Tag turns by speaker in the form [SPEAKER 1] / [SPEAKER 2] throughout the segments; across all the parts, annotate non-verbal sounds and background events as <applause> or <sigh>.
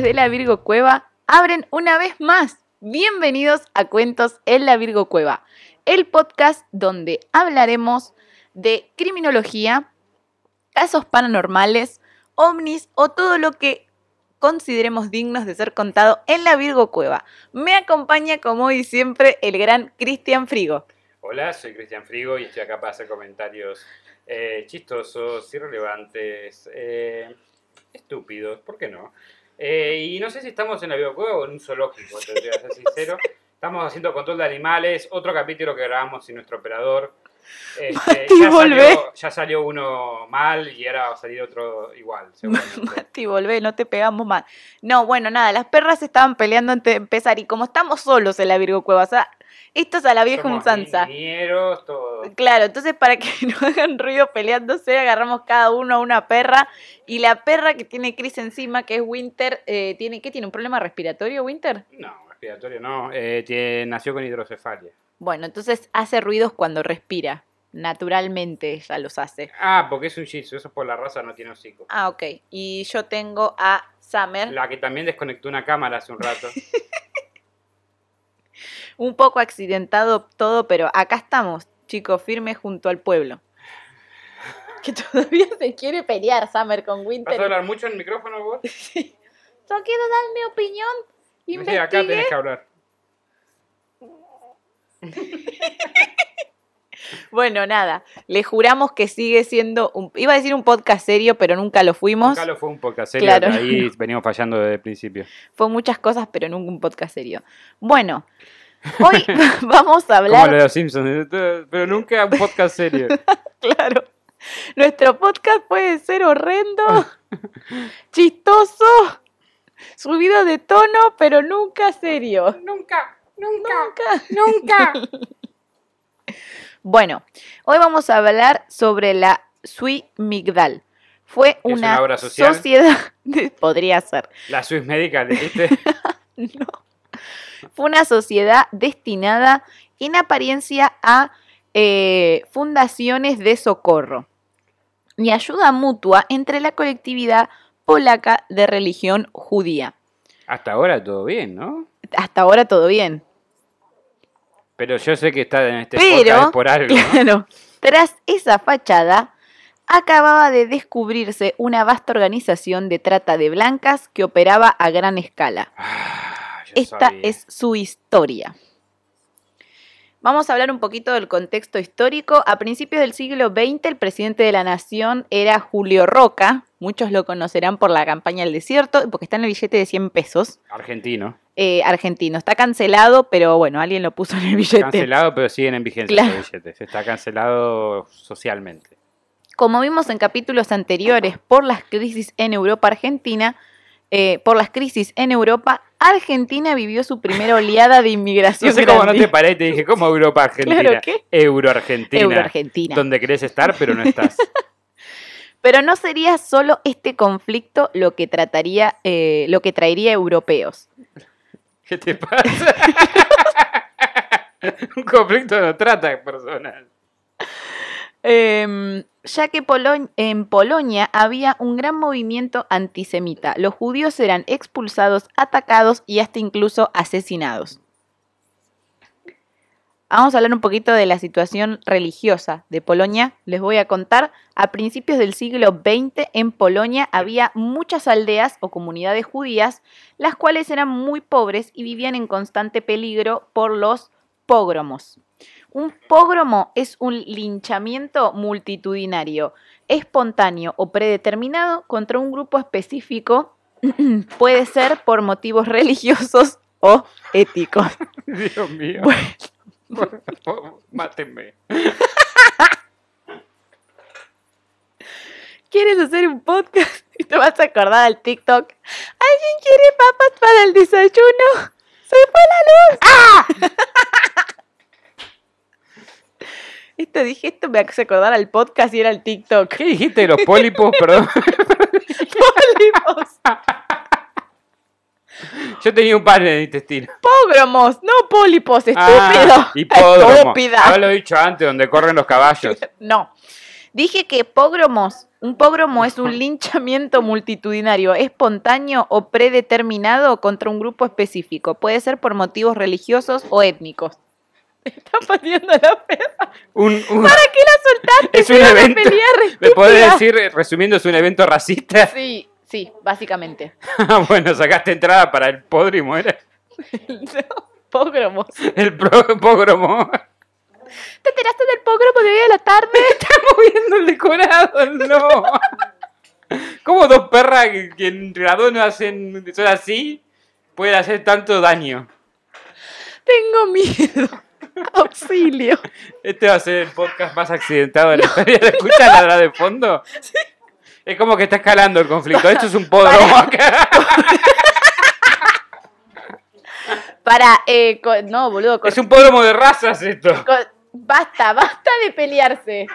[SPEAKER 1] de la Virgo Cueva abren una vez más. Bienvenidos a Cuentos en la Virgo Cueva, el podcast donde hablaremos de criminología, casos paranormales, ovnis o todo lo que consideremos dignos de ser contado en la Virgo Cueva. Me acompaña como hoy siempre el gran Cristian Frigo.
[SPEAKER 2] Hola, soy Cristian Frigo y estoy acá para hacer comentarios eh, chistosos, irrelevantes, eh, estúpidos, ¿por qué no? Eh, y no sé si estamos en la Virgo Cueva o en un zoológico, te voy a ser sincero. Estamos haciendo control de animales, otro capítulo que grabamos sin nuestro operador. Este, <laughs>
[SPEAKER 1] Mati,
[SPEAKER 2] ya, salió, ya salió uno mal y ahora va a salir otro igual. <laughs>
[SPEAKER 1] Mati, volvé, no te pegamos más. No, bueno, nada, las perras estaban peleando antes de empezar y como estamos solos en la Virgo Cueva, o sea, esto es a la vieja
[SPEAKER 2] Somos todo.
[SPEAKER 1] Claro, entonces para que <laughs> no hagan ruido peleándose, agarramos cada uno a una perra y la perra que tiene Chris encima, que es Winter, eh, tiene ¿qué tiene? ¿Un problema respiratorio, Winter?
[SPEAKER 2] No, respiratorio no. eh, tiene- nació con hidrocefalia.
[SPEAKER 1] Bueno, entonces hace ruidos cuando respira. Naturalmente ella los hace.
[SPEAKER 2] Ah, porque es un shih eso por la raza no tiene hocico.
[SPEAKER 1] Ah, ok. Y yo tengo a Summer,
[SPEAKER 2] La que también desconectó una cámara hace un rato. <laughs>
[SPEAKER 1] un poco accidentado todo, pero acá estamos, chicos, firmes junto al pueblo. Que <laughs> todavía se quiere pelear Summer con
[SPEAKER 2] ¿Vas a
[SPEAKER 1] Winter.
[SPEAKER 2] hablar mucho en el micrófono vos? <laughs>
[SPEAKER 1] Yo quiero dar mi opinión.
[SPEAKER 2] Sí, acá
[SPEAKER 1] Investigué.
[SPEAKER 2] tenés que hablar. <laughs>
[SPEAKER 1] Bueno, nada, le juramos que sigue siendo un... Iba a decir un podcast serio, pero nunca lo fuimos.
[SPEAKER 2] Nunca lo fue un podcast serio,
[SPEAKER 1] Claro.
[SPEAKER 2] ahí venimos fallando desde el principio.
[SPEAKER 1] Fue muchas cosas, pero nunca un podcast serio. Bueno, hoy <laughs> <laughs> vamos a
[SPEAKER 2] Como lo
[SPEAKER 1] hablar...
[SPEAKER 2] de los Simpsons, pero nunca un podcast serio. <laughs>
[SPEAKER 1] Claro. Nuestro podcast puede ser horrendo, chistoso, subido de tono, pero nunca serio.
[SPEAKER 2] nunca,
[SPEAKER 1] Nunca.
[SPEAKER 2] nunca.
[SPEAKER 1] Bueno, hoy vamos a hablar sobre la Sui Migdal. Fue
[SPEAKER 2] ¿Es
[SPEAKER 1] una,
[SPEAKER 2] una obra social?
[SPEAKER 1] sociedad, podría ser,
[SPEAKER 2] La Swiss Medical, dijiste.
[SPEAKER 1] no. Fue una sociedad destinada en apariencia a eh, fundaciones de socorro y ayuda mutua entre la colectividad polaca de religión judía.
[SPEAKER 2] Hasta ahora todo bien, ¿no?
[SPEAKER 1] Hasta ahora todo bien.
[SPEAKER 2] Pero yo sé que está en este
[SPEAKER 1] Pero,
[SPEAKER 2] por algo, ¿no?
[SPEAKER 1] Claro. Tras esa fachada, acababa de descubrirse una vasta organización de trata de blancas que operaba a gran escala. Esta
[SPEAKER 2] sabía.
[SPEAKER 1] es su historia. Vamos a hablar un poquito del contexto histórico. A principios del siglo XX, el presidente de la nación era Julio Roca. Muchos lo conocerán por la campaña del desierto, porque está en el billete de 100 pesos.
[SPEAKER 2] Argentino.
[SPEAKER 1] eh, argentino. Está cancelado, pero bueno, alguien lo puso en el billete.
[SPEAKER 2] Cancelado, pero siguen en vigencia
[SPEAKER 1] Claro.
[SPEAKER 2] los billetes. Está cancelado socialmente.
[SPEAKER 1] Como vimos en capítulos anteriores, por las crisis en Europa Argentina, eh, por las crisis en Europa, Argentina vivió su primera oleada de inmigración. <laughs>
[SPEAKER 2] No sé cómo no te paré y te dije, ¿cómo Europa Argentina?
[SPEAKER 1] Claro, ¿qué?
[SPEAKER 2] Euro-Argentina.
[SPEAKER 1] Euro-Argentina.
[SPEAKER 2] Donde querés estar, pero no estás. <laughs>
[SPEAKER 1] Pero no sería solo este conflicto lo que trataría, eh, lo que traería europeos.
[SPEAKER 2] ¿Qué te pasa? <laughs> Un conflicto no trata personal.
[SPEAKER 1] Em, ya que en Polonia había un gran movimiento antisemita. Los judíos eran expulsados, atacados y hasta incluso asesinados. Vamos a hablar un poquito de la situación religiosa de Polonia. Les voy a contar, a principios del siglo XX en Polonia había muchas aldeas o comunidades judías, las cuales eran muy pobres y vivían en constante peligro por los pogromos. Un pogromo es un linchamiento multitudinario, espontáneo o predeterminado contra un grupo específico, <clears throat> puede ser por motivos religiosos o éticos. <laughs>
[SPEAKER 2] Dios mío. Favor, <laughs> mátenme.
[SPEAKER 1] ¿Quieres hacer un podcast? Y <laughs> te vas a acordar al TikTok. ¿Alguien quiere papas para el desayuno? ¡Se fue la luz! ¡Ah! Esto dije, esto me hace acordar al podcast y era el TikTok.
[SPEAKER 2] ¿Qué dijiste de los pólipos? <laughs> Perdón.
[SPEAKER 1] Pólipos,
[SPEAKER 2] Yo tenía un par de intestino.
[SPEAKER 1] Pogromos, no pólipos, estúpido.
[SPEAKER 2] Ah, hipódromo.
[SPEAKER 1] Estúpida.
[SPEAKER 2] Haberlo dicho antes, donde corren los caballos. <laughs>
[SPEAKER 1] No. Dije que pogromos Un pogromo es un linchamiento multitudinario, espontáneo o predeterminado contra un grupo específico. Puede ser por motivos religiosos o étnicos. <laughs> Está poniendo la perra.
[SPEAKER 2] Un, un-
[SPEAKER 1] ¿Para qué la soltaste?
[SPEAKER 2] Es un
[SPEAKER 1] Era una
[SPEAKER 2] evento.
[SPEAKER 1] pelea <laughs>
[SPEAKER 2] ¿Me podés decir, resumiendo, es un evento racista? <laughs>
[SPEAKER 1] Sí, sí, básicamente.
[SPEAKER 2] bueno, sacaste entrada para el podrimo, ¿era?
[SPEAKER 1] No, Pogromos.
[SPEAKER 2] El pro- pogromo.
[SPEAKER 1] ¿Te enteraste del pogromo de hoy a la tarde?
[SPEAKER 2] Estamos viendo el decorado, no. ¿Cómo dos perras que, que entre las dos no hacen, son así, pueden hacer tanto daño?
[SPEAKER 1] Tengo miedo. <laughs> Auxilio.
[SPEAKER 2] Este va a ser el podcast más accidentado de la historia. ¿Lo escuchas <laughs> ladrar de fondo? Es como que está escalando el conflicto. Esto es un podromo acá. <laughs>
[SPEAKER 1] Para, eh, no, boludo,
[SPEAKER 2] Es un podromo de razas esto.
[SPEAKER 1] basta, basta de pelearse.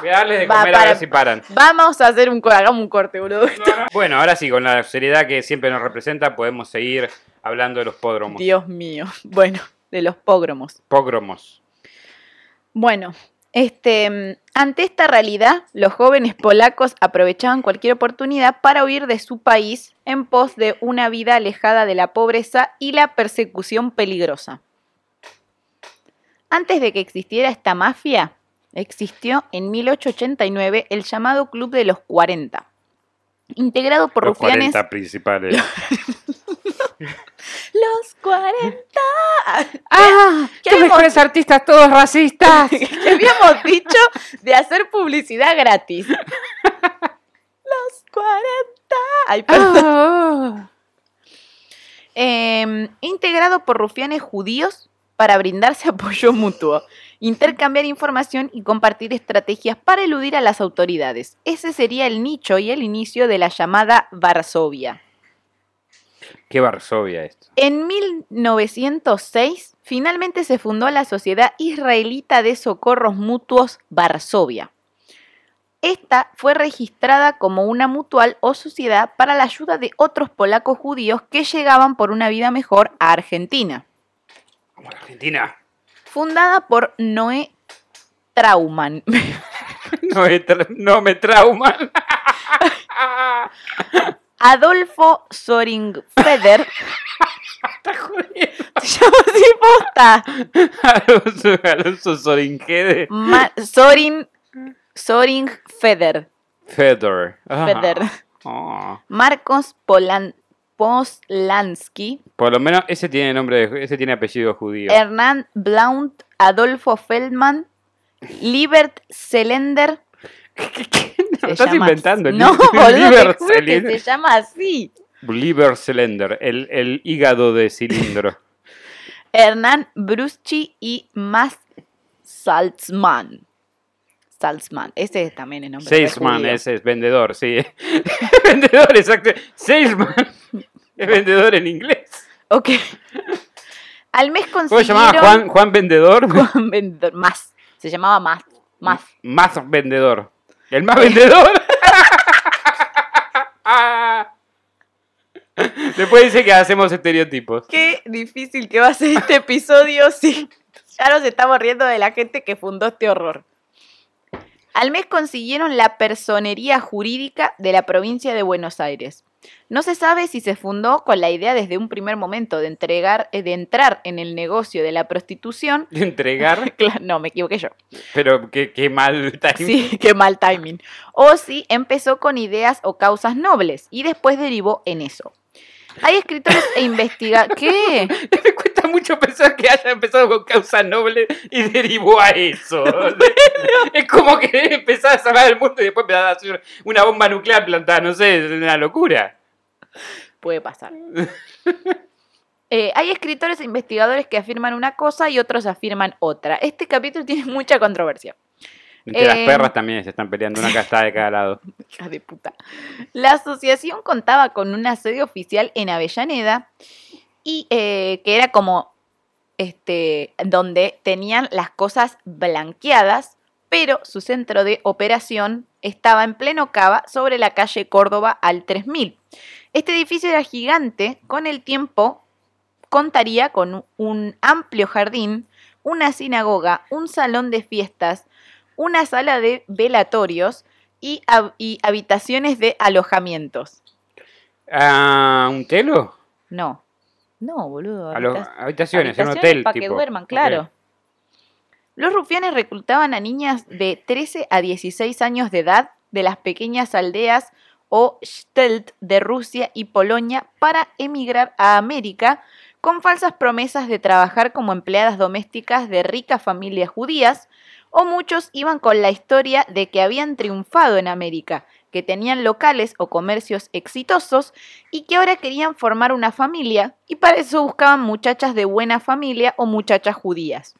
[SPEAKER 2] Voy a darles de
[SPEAKER 1] Va,
[SPEAKER 2] comer a
[SPEAKER 1] para.
[SPEAKER 2] ver si paran.
[SPEAKER 1] Vamos a hacer un, co- hagamos un corte, boludo.
[SPEAKER 2] Bueno, ahora sí, con la seriedad que siempre nos representa, podemos seguir hablando de los podromos.
[SPEAKER 1] Dios mío. Bueno, de los pogromos.
[SPEAKER 2] Pogromos.
[SPEAKER 1] Bueno, este, ante esta realidad, los jóvenes polacos aprovechaban cualquier oportunidad para huir de su país en pos de una vida alejada de la pobreza y la persecución peligrosa. Antes de que existiera esta mafia, existió en 1889 el llamado Club de los 40, integrado por
[SPEAKER 2] Los
[SPEAKER 1] rufianes
[SPEAKER 2] 40 principales. <laughs>
[SPEAKER 1] Los 40.
[SPEAKER 2] ¡Ah!
[SPEAKER 1] ¿Qué
[SPEAKER 2] ¡Los
[SPEAKER 1] habíamos-
[SPEAKER 2] mejores artistas, todos racistas! <laughs>
[SPEAKER 1] que habíamos dicho de hacer publicidad gratis. Los 40. Ay, perdón.
[SPEAKER 2] Ah.
[SPEAKER 1] Eh, integrado por rufianes judíos para brindarse <laughs> apoyo mutuo, intercambiar información y compartir estrategias para eludir a las autoridades. Ese sería el nicho y el inicio de la llamada Varsovia.
[SPEAKER 2] ¡Qué Varsovia esto!
[SPEAKER 1] En 1906, finalmente se fundó la Sociedad Israelita de Socorros Mutuos Varsovia. Esta fue registrada como una mutual o sociedad para la ayuda de otros polacos judíos que llegaban por una vida mejor a Argentina.
[SPEAKER 2] Como la Argentina.
[SPEAKER 1] Fundada por Noé Trauman.
[SPEAKER 2] No, me tra- no me trauman. <laughs>
[SPEAKER 1] Adolfo Soringfeder. <laughs>
[SPEAKER 2] Está. Alonso, Alonso Soringede.
[SPEAKER 1] Ma- Sorin, Soringfeder.
[SPEAKER 2] Fedor. Ah.
[SPEAKER 1] Feder.
[SPEAKER 2] Ah.
[SPEAKER 1] Marcos Polan, Poslansky,
[SPEAKER 2] Por lo menos ese tiene nombre, de- ese tiene apellido judío.
[SPEAKER 1] Hernán Blount, Adolfo Feldman, Libert Selender.
[SPEAKER 2] No, <laughs>
[SPEAKER 1] se
[SPEAKER 2] estás
[SPEAKER 1] llama
[SPEAKER 2] inventando.
[SPEAKER 1] así.
[SPEAKER 2] el
[SPEAKER 1] No, <laughs> boludo, que se llama así.
[SPEAKER 2] Liver Cylinder, el, el hígado de cilindro. <laughs>
[SPEAKER 1] Hernán Bruschi y Mas Salzman. Salzman, ese también es nombre. de
[SPEAKER 2] Salesman,
[SPEAKER 1] judío.
[SPEAKER 2] ese es vendedor, sí. vendedor, exacto. Salesman. Es vendedor en inglés.
[SPEAKER 1] Ok. Al mes
[SPEAKER 2] ¿Cómo se
[SPEAKER 1] consiguieron...
[SPEAKER 2] llamaba? Juan, Juan Vendedor.
[SPEAKER 1] Juan Vendedor, más. Se llamaba más. Más.
[SPEAKER 2] Más vendedor. El más vendedor. <laughs> Después dice que hacemos estereotipos.
[SPEAKER 1] Qué difícil que va a ser este episodio si ya nos estamos riendo de la gente que fundó este horror. Al mes consiguieron la personería jurídica de la provincia de Buenos Aires. No se sabe si se fundó con la idea desde un primer momento de entregar, eh, de entrar en el negocio de la prostitución.
[SPEAKER 2] De entregar, <laughs>
[SPEAKER 1] No, me equivoqué yo.
[SPEAKER 2] pero qué, qué mal timing.
[SPEAKER 1] Sí, qué mal timing. O si empezó con ideas o causas nobles y después derivó en eso. Hay escritores e investigadores. <laughs> ¿Qué?
[SPEAKER 2] Me cuesta mucho pensar que haya empezado con causa noble y derivó a eso. <laughs> es como que empezar a salvar el mundo y después a hacer una bomba nuclear plantada, no sé, es una locura.
[SPEAKER 1] Puede pasar. Eh, hay escritores e investigadores que afirman una cosa y otros afirman otra. Este capítulo tiene mucha controversia.
[SPEAKER 2] Entre las
[SPEAKER 1] Eh,
[SPEAKER 2] perras también se están peleando, una castada de cada lado. <laughs>
[SPEAKER 1] Hija de puta. La asociación contaba con una sede oficial en Avellaneda y eh, que era como este donde tenían las cosas blanqueadas, pero su centro de operación estaba en pleno Cava sobre la calle Córdoba al 3000. Este edificio era gigante, con el tiempo contaría con un amplio jardín, una sinagoga, un salón de fiestas, una sala de velatorios y, hab- y habitaciones de alojamientos.
[SPEAKER 2] Ah, ¿Un telo?
[SPEAKER 1] No, no, boludo.
[SPEAKER 2] Habitaciones, en un hotel.
[SPEAKER 1] para que
[SPEAKER 2] tipo.
[SPEAKER 1] duerman, claro. Los rufianes reclutaban a niñas de 13 a 16 años de edad de las pequeñas aldeas o Stelt de Rusia y Polonia para emigrar a América con falsas promesas de trabajar como empleadas domésticas de ricas familias judías, o muchos iban con la historia de que habían triunfado en América, que tenían locales o comercios exitosos y que ahora querían formar una familia y para eso buscaban muchachas de buena familia o muchachas judías.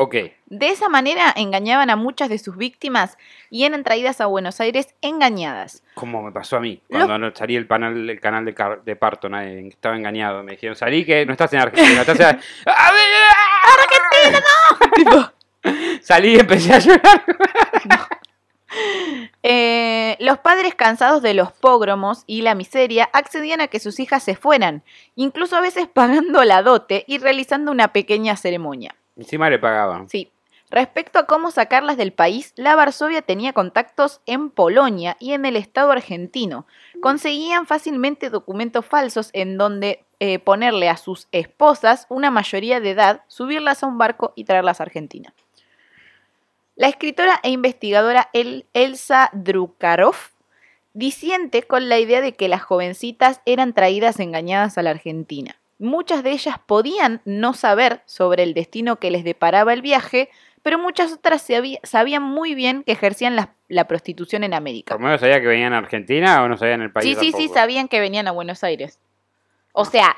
[SPEAKER 2] Ok.
[SPEAKER 1] De esa manera engañaban a muchas de sus víctimas y eran traídas a Buenos Aires engañadas.
[SPEAKER 2] Como me pasó a mí, cuando salí el, panel, el canal de, de parto, nadie, estaba engañado. Me dijeron, salí que no estás en Argentina, estás en... <laughs> ¡Argentina, no! <laughs> Salí y empecé a llorar. <laughs>
[SPEAKER 1] Eh, los padres cansados de los pogromos y la miseria accedían a que sus hijas se fueran, incluso a veces pagando la dote y realizando una pequeña ceremonia.
[SPEAKER 2] Encima le pagaban.
[SPEAKER 1] Sí. Respecto a cómo sacarlas del país, la Varsovia tenía contactos en Polonia y en el Estado argentino. Conseguían fácilmente documentos falsos en donde eh, ponerle a sus esposas una mayoría de edad, subirlas a un barco y traerlas a Argentina. La escritora e investigadora El- Elsa Drukarov disiente con la idea de que las jovencitas eran traídas engañadas a la Argentina. Muchas de ellas podían no saber sobre el destino que les deparaba el viaje, pero muchas otras sabían muy bien que ejercían la, la prostitución en América.
[SPEAKER 2] ¿Por lo menos sabía que venían a Argentina o no sabían el país
[SPEAKER 1] Sí, sí, sí,
[SPEAKER 2] tampoco?
[SPEAKER 1] sabían que venían a Buenos Aires. O sea,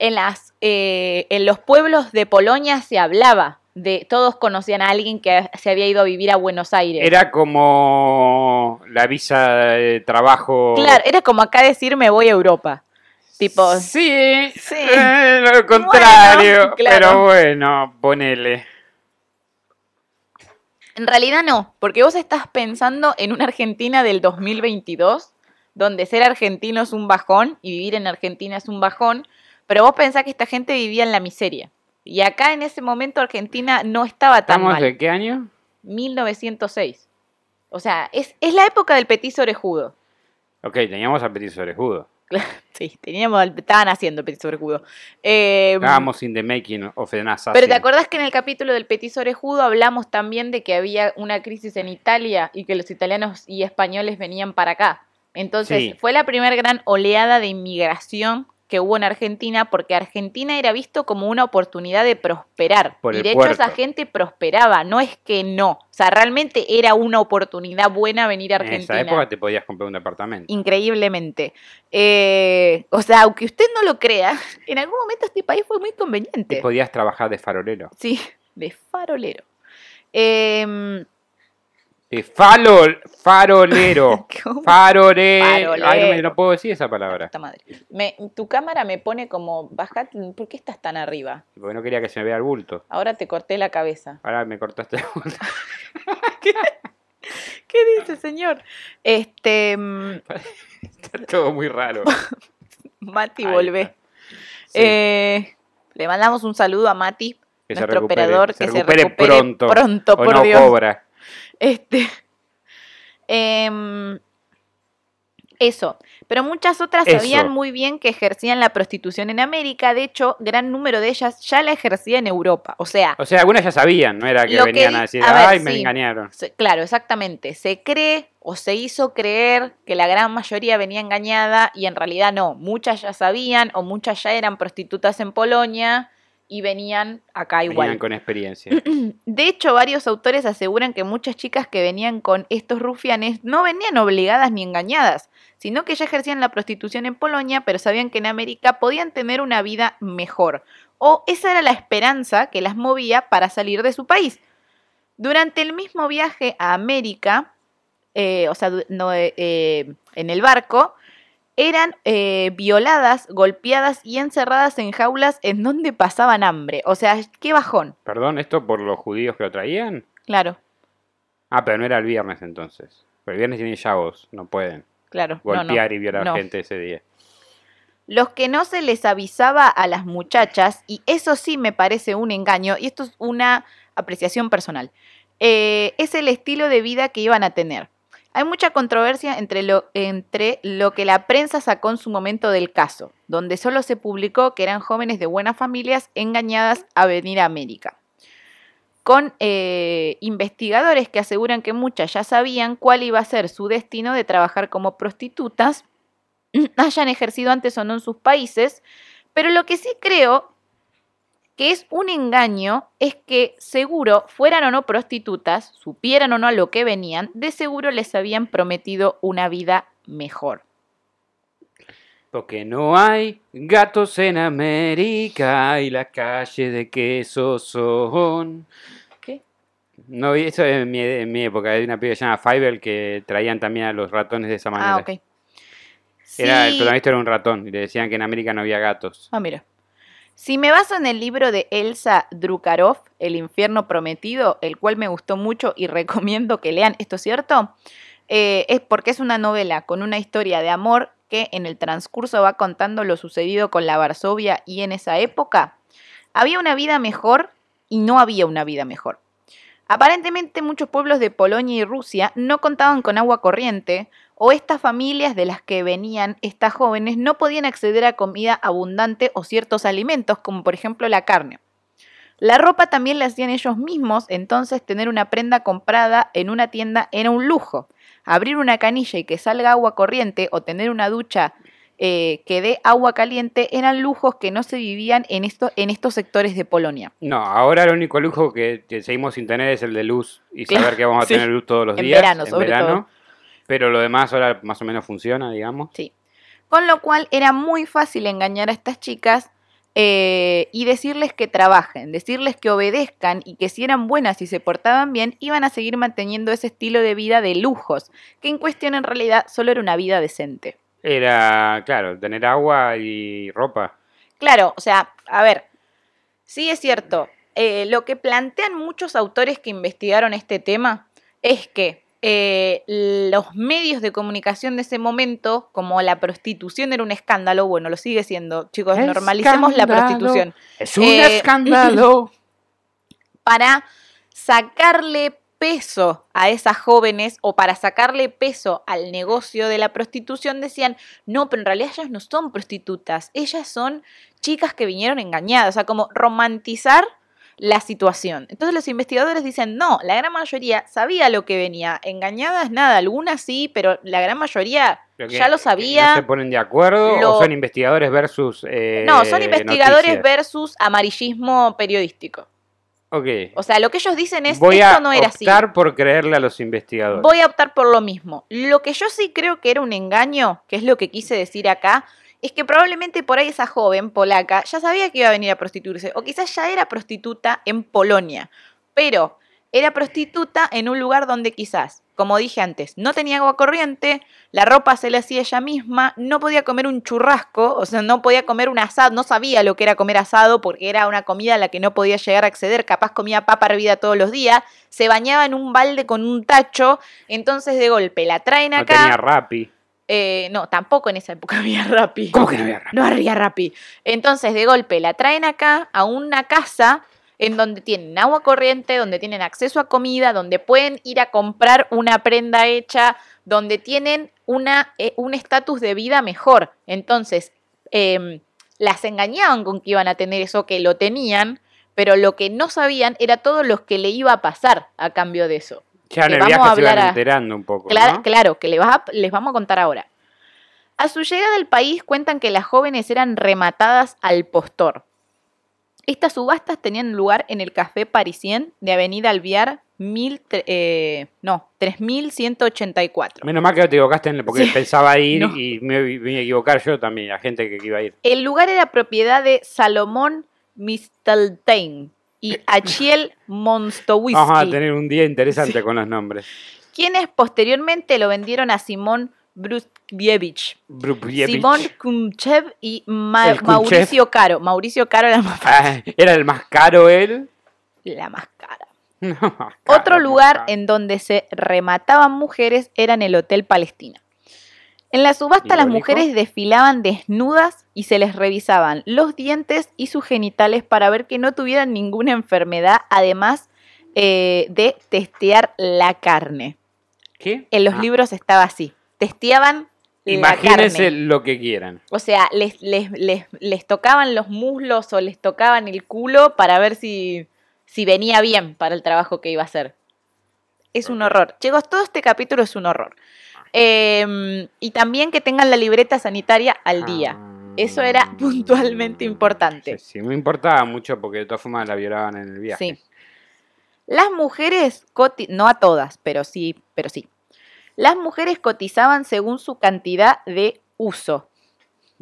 [SPEAKER 1] en, las, eh, en los pueblos de Polonia se hablaba de, todos conocían a alguien que se había ido a vivir a Buenos Aires.
[SPEAKER 2] Era como la visa de trabajo.
[SPEAKER 1] Claro, era como acá decir me voy a Europa. Tipo,
[SPEAKER 2] Sí,
[SPEAKER 1] Sí.
[SPEAKER 2] eh, lo contrario.
[SPEAKER 1] Bueno, <laughs> claro.
[SPEAKER 2] Pero bueno, ponele.
[SPEAKER 1] En realidad no, porque vos estás pensando en una Argentina del 2022, donde ser argentino es un bajón y vivir en Argentina es un bajón, pero vos pensás que esta gente vivía en la miseria. Y acá en ese momento Argentina no estaba tan
[SPEAKER 2] ¿Estamos
[SPEAKER 1] mal.
[SPEAKER 2] de qué año?
[SPEAKER 1] 1906. O sea, es, es la época del petiso orejudo.
[SPEAKER 2] Ok, teníamos a Petit Orejudo. <laughs>
[SPEAKER 1] Sí, teníamos, al- estaban haciendo el petiso orejudo. Eh,
[SPEAKER 2] Estábamos in the making of an assassin.
[SPEAKER 1] Pero te acordás que en el capítulo del petiso orejudo hablamos también de que había una crisis en Italia y que los italianos y españoles venían para acá. Entonces
[SPEAKER 2] Sí.
[SPEAKER 1] fue la primera gran oleada de inmigración que hubo en Argentina porque Argentina era visto como una oportunidad de prosperar.
[SPEAKER 2] Por
[SPEAKER 1] y de hecho esa gente prosperaba, no es que no. O sea, realmente era una oportunidad buena venir a
[SPEAKER 2] En
[SPEAKER 1] Argentina.
[SPEAKER 2] esa época te podías comprar un departamento.
[SPEAKER 1] Increíblemente. Eh, o sea, aunque usted no lo crea, <laughs> en algún momento este país fue muy
[SPEAKER 2] Y
[SPEAKER 1] conveniente.
[SPEAKER 2] podías trabajar de farolero.
[SPEAKER 1] Sí, de farolero. Em,
[SPEAKER 2] Falol, farolero. <laughs>
[SPEAKER 1] Farolero.
[SPEAKER 2] Ay, no, puedo decir esa palabra.
[SPEAKER 1] Madre. Me- tu cámara me pone como, baja, ¿por qué estás tan arriba?
[SPEAKER 2] Porque no quería que se me vea el bulto.
[SPEAKER 1] Ahora te corté la cabeza.
[SPEAKER 2] Ahora me cortaste el bulto. <laughs>
[SPEAKER 1] ¿Qué dice, señor? Este, mm,
[SPEAKER 2] Está todo muy raro. <laughs>
[SPEAKER 1] Mati, volvé.
[SPEAKER 2] Sí,
[SPEAKER 1] Eh, le mandamos un saludo a Mati,
[SPEAKER 2] que se
[SPEAKER 1] nuestro
[SPEAKER 2] recupere,
[SPEAKER 1] operador,
[SPEAKER 2] se
[SPEAKER 1] que
[SPEAKER 2] recupere
[SPEAKER 1] se recupere
[SPEAKER 2] pronto.
[SPEAKER 1] pronto,
[SPEAKER 2] o
[SPEAKER 1] por
[SPEAKER 2] no
[SPEAKER 1] Dios.
[SPEAKER 2] cobra.
[SPEAKER 1] Este. <laughs> em, eso. Pero muchas otras
[SPEAKER 2] Eso.
[SPEAKER 1] sabían muy bien que ejercían la prostitución en América. De hecho, gran número de ellas ya la ejercía en Europa. O sea,
[SPEAKER 2] O sea, algunas ya sabían, no era que venían a decir,
[SPEAKER 1] a ver,
[SPEAKER 2] ay, me engañaron.
[SPEAKER 1] claro, exactamente. Se cree o se hizo creer que la gran mayoría venía engañada y en realidad no. Muchas ya sabían o muchas ya eran prostitutas en Polonia y venían acá igual.
[SPEAKER 2] Venían con experiencia. <clears throat>
[SPEAKER 1] De hecho, varios autores aseguran que muchas chicas que venían con estos rufianes no venían obligadas ni engañadas, sino que ya ejercían la prostitución en Polonia, pero sabían que en América podían tener una vida mejor. O esa era la esperanza que las movía para salir de su país. Durante el mismo viaje a América, eh, o sea, no, eh, eh, en el barco, eran eh, violadas, golpeadas y encerradas en jaulas en donde pasaban hambre. O sea, qué bajón.
[SPEAKER 2] Perdón, ¿esto por los judíos que lo traían?
[SPEAKER 1] Claro,
[SPEAKER 2] Ah, pero no era el viernes entonces. Pero el viernes tienen yagos, no pueden
[SPEAKER 1] claro. no, no,
[SPEAKER 2] golpear y violar
[SPEAKER 1] no.
[SPEAKER 2] gente ese día.
[SPEAKER 1] Los que no se les avisaba a las muchachas, y eso sí me parece un engaño, y esto es una apreciación personal. eh, es el estilo de vida que iban a tener. Hay mucha controversia entre lo, entre lo que la prensa sacó en su momento del caso, donde solo se publicó que eran jóvenes de buenas familias engañadas a venir a América, con eh, investigadores que aseguran que muchas ya sabían cuál iba a ser su destino de trabajar como prostitutas, <clears throat> hayan ejercido antes o no en sus países, pero lo que sí creo que es un engaño es que seguro, fueran o no prostitutas, supieran o no a lo que venían, de seguro les habían prometido una vida mejor.
[SPEAKER 2] Porque no hay gatos en América y la calle de queso son.
[SPEAKER 1] ¿Qué?
[SPEAKER 2] No, eso es en mi, en mi época, hay una piba que se llama Fiverr que traían también a los ratones de esa manera.
[SPEAKER 1] Ah, ok.
[SPEAKER 2] Era, el protagonista era un ratón y le decían que en América no había gatos.
[SPEAKER 1] Ah, mira. Si me baso en el libro de Elsa Drukarov, El infierno prometido, el cual me gustó mucho y <laughs> recomiendo que lean, ¿esto es cierto? Eh, es porque es una novela con una historia de amor que en el transcurso va contando lo sucedido con la Varsovia y en esa época. Había una vida mejor y no había una vida mejor. Aparentemente muchos pueblos de Polonia y Rusia no contaban con agua corriente o estas familias de las que venían estas jóvenes no podían acceder a comida abundante o ciertos alimentos, como por ejemplo la carne. La ropa también la hacían ellos mismos, entonces tener una prenda comprada en una tienda era un lujo. Abrir una canilla y que salga agua corriente o tener una ducha eh, que dé agua caliente eran lujos que no se vivían en, esto, en estos sectores de Polonia.
[SPEAKER 2] No, ahora el único lujo que, que seguimos sin tener es el de luz y saber que vamos a <laughs>
[SPEAKER 1] sí.
[SPEAKER 2] tener luz todos los
[SPEAKER 1] En
[SPEAKER 2] días.
[SPEAKER 1] verano, sobre todo.
[SPEAKER 2] Pero lo demás ahora más o menos funciona, digamos.
[SPEAKER 1] Sí. Con lo cual era muy fácil engañar a estas chicas eh, y decirles que trabajen, decirles que obedezcan y que si eran buenas y se portaban bien, iban a seguir manteniendo ese estilo de vida de lujos, que en cuestión en realidad solo era una vida decente.
[SPEAKER 2] Era, claro, tener agua y ropa.
[SPEAKER 1] Claro, o sea, a ver, sí es cierto, eh, lo que plantean muchos autores que investigaron este tema es que eh, los medios de comunicación de ese momento, como la prostitución era un escándalo, bueno, lo sigue siendo, chicos, normalicemos la prostitución,
[SPEAKER 2] Es un
[SPEAKER 1] Eh,
[SPEAKER 2] escándalo. <laughs>
[SPEAKER 1] para sacarle peso a esas jóvenes o para sacarle peso al negocio de la prostitución decían, no, pero en realidad ellas no son prostitutas, ellas son chicas que vinieron engañadas, o sea, como romantizar la situación. Entonces los investigadores dicen, no, la gran mayoría sabía lo que venía, engañadas nada, algunas sí, pero la gran mayoría ya lo sabía.
[SPEAKER 2] ¿No se ponen de acuerdo
[SPEAKER 1] Lo-
[SPEAKER 2] o son investigadores versus. eh,
[SPEAKER 1] no, son investigadores
[SPEAKER 2] noticias?
[SPEAKER 1] versus amarillismo periodístico.
[SPEAKER 2] Ok.
[SPEAKER 1] O sea, lo que ellos dicen es,
[SPEAKER 2] Voy
[SPEAKER 1] esto
[SPEAKER 2] a
[SPEAKER 1] no era así.
[SPEAKER 2] optar por creerle a los investigadores.
[SPEAKER 1] Voy a optar por lo mismo. Lo que yo sí creo que era un engaño, que es lo que quise decir acá, es que probablemente por ahí esa joven polaca ya sabía que iba a venir a prostituirse, o quizás ya era prostituta en Polonia, pero era prostituta en un lugar donde quizás, como dije antes, no tenía agua corriente, la ropa se le hacía ella misma, no podía comer un churrasco, o sea, no podía comer un asado, no sabía lo que era comer asado porque era una comida a la que no podía llegar a acceder, capaz comía papa hervida todos los días, se bañaba en un balde con un tacho, entonces de golpe la traen
[SPEAKER 2] no
[SPEAKER 1] acá.
[SPEAKER 2] tenía Rappi.
[SPEAKER 1] Eh, no, tampoco en esa época <laughs> había Rappi.
[SPEAKER 2] ¿Cómo que no había Rappi?
[SPEAKER 1] No había Rappi. Entonces, de golpe, la traen acá a una casa en donde tienen agua corriente, donde tienen acceso a comida, donde pueden ir a comprar una prenda hecha, donde tienen una, eh, un estatus de vida mejor. Entonces, em, las engañaban con que iban a tener eso que lo tenían, pero lo que no sabían era todo lo que le iba a pasar a cambio de eso.
[SPEAKER 2] Ya en el
[SPEAKER 1] vamos
[SPEAKER 2] viaje
[SPEAKER 1] a
[SPEAKER 2] se van
[SPEAKER 1] a-
[SPEAKER 2] enterando un poco.
[SPEAKER 1] Claro,
[SPEAKER 2] ¿no?
[SPEAKER 1] claro que les, vas a- les vamos a contar ahora. A su llegada al país cuentan que las jóvenes eran rematadas al postor. Estas subastas tenían lugar en el Café Parisien de Avenida Alviar, mil, eh, no, 3184.
[SPEAKER 2] Menos mal que no te equivocaste porque <laughs>
[SPEAKER 1] Sí.
[SPEAKER 2] pensaba ir
[SPEAKER 1] No.
[SPEAKER 2] y me vine a equivocar yo también, la gente que iba a ir.
[SPEAKER 1] El lugar era propiedad de Salomón Misteltein y Achiel Monstowisky.
[SPEAKER 2] Vamos a tener un día interesante con los nombres.
[SPEAKER 1] quienes posteriormente lo vendieron a Simón Bruskiewicz. Simón Kumchev y Ma-
[SPEAKER 2] El Kumchev.
[SPEAKER 1] Mauricio Caro. Mauricio Caro era más-
[SPEAKER 2] Ah, ¿Era el más caro él?
[SPEAKER 1] la más cara. <laughs>
[SPEAKER 2] No, más
[SPEAKER 1] Otro lugar
[SPEAKER 2] caro.
[SPEAKER 1] en donde se remataban mujeres era en el Hotel Palestina. En la subasta las mujeres desfilaban desnudas y se les revisaban los dientes y sus genitales para ver que no tuvieran ninguna enfermedad. Además, eh, de testear la carne.
[SPEAKER 2] ¿Qué?
[SPEAKER 1] En los
[SPEAKER 2] Ah,
[SPEAKER 1] libros estaba así. Testeaban la
[SPEAKER 2] Imagínense lo que quieran.
[SPEAKER 1] O sea, les, les, les, les tocaban los muslos o les tocaban el culo para ver si, si venía bien para el trabajo que iba a hacer. Es un horror. Chicos, todo este capítulo es un horror. Eh, y también que tengan la libreta sanitaria al día. Eso era
[SPEAKER 2] Ah, <laughs>
[SPEAKER 1] puntualmente importante.
[SPEAKER 2] Sí, sí, me importaba mucho porque de todas formas la violaban en el viaje.
[SPEAKER 1] Sí. Las mujeres, no a todas, pero sí, pero sí. Las mujeres cotizaban según su cantidad de uso.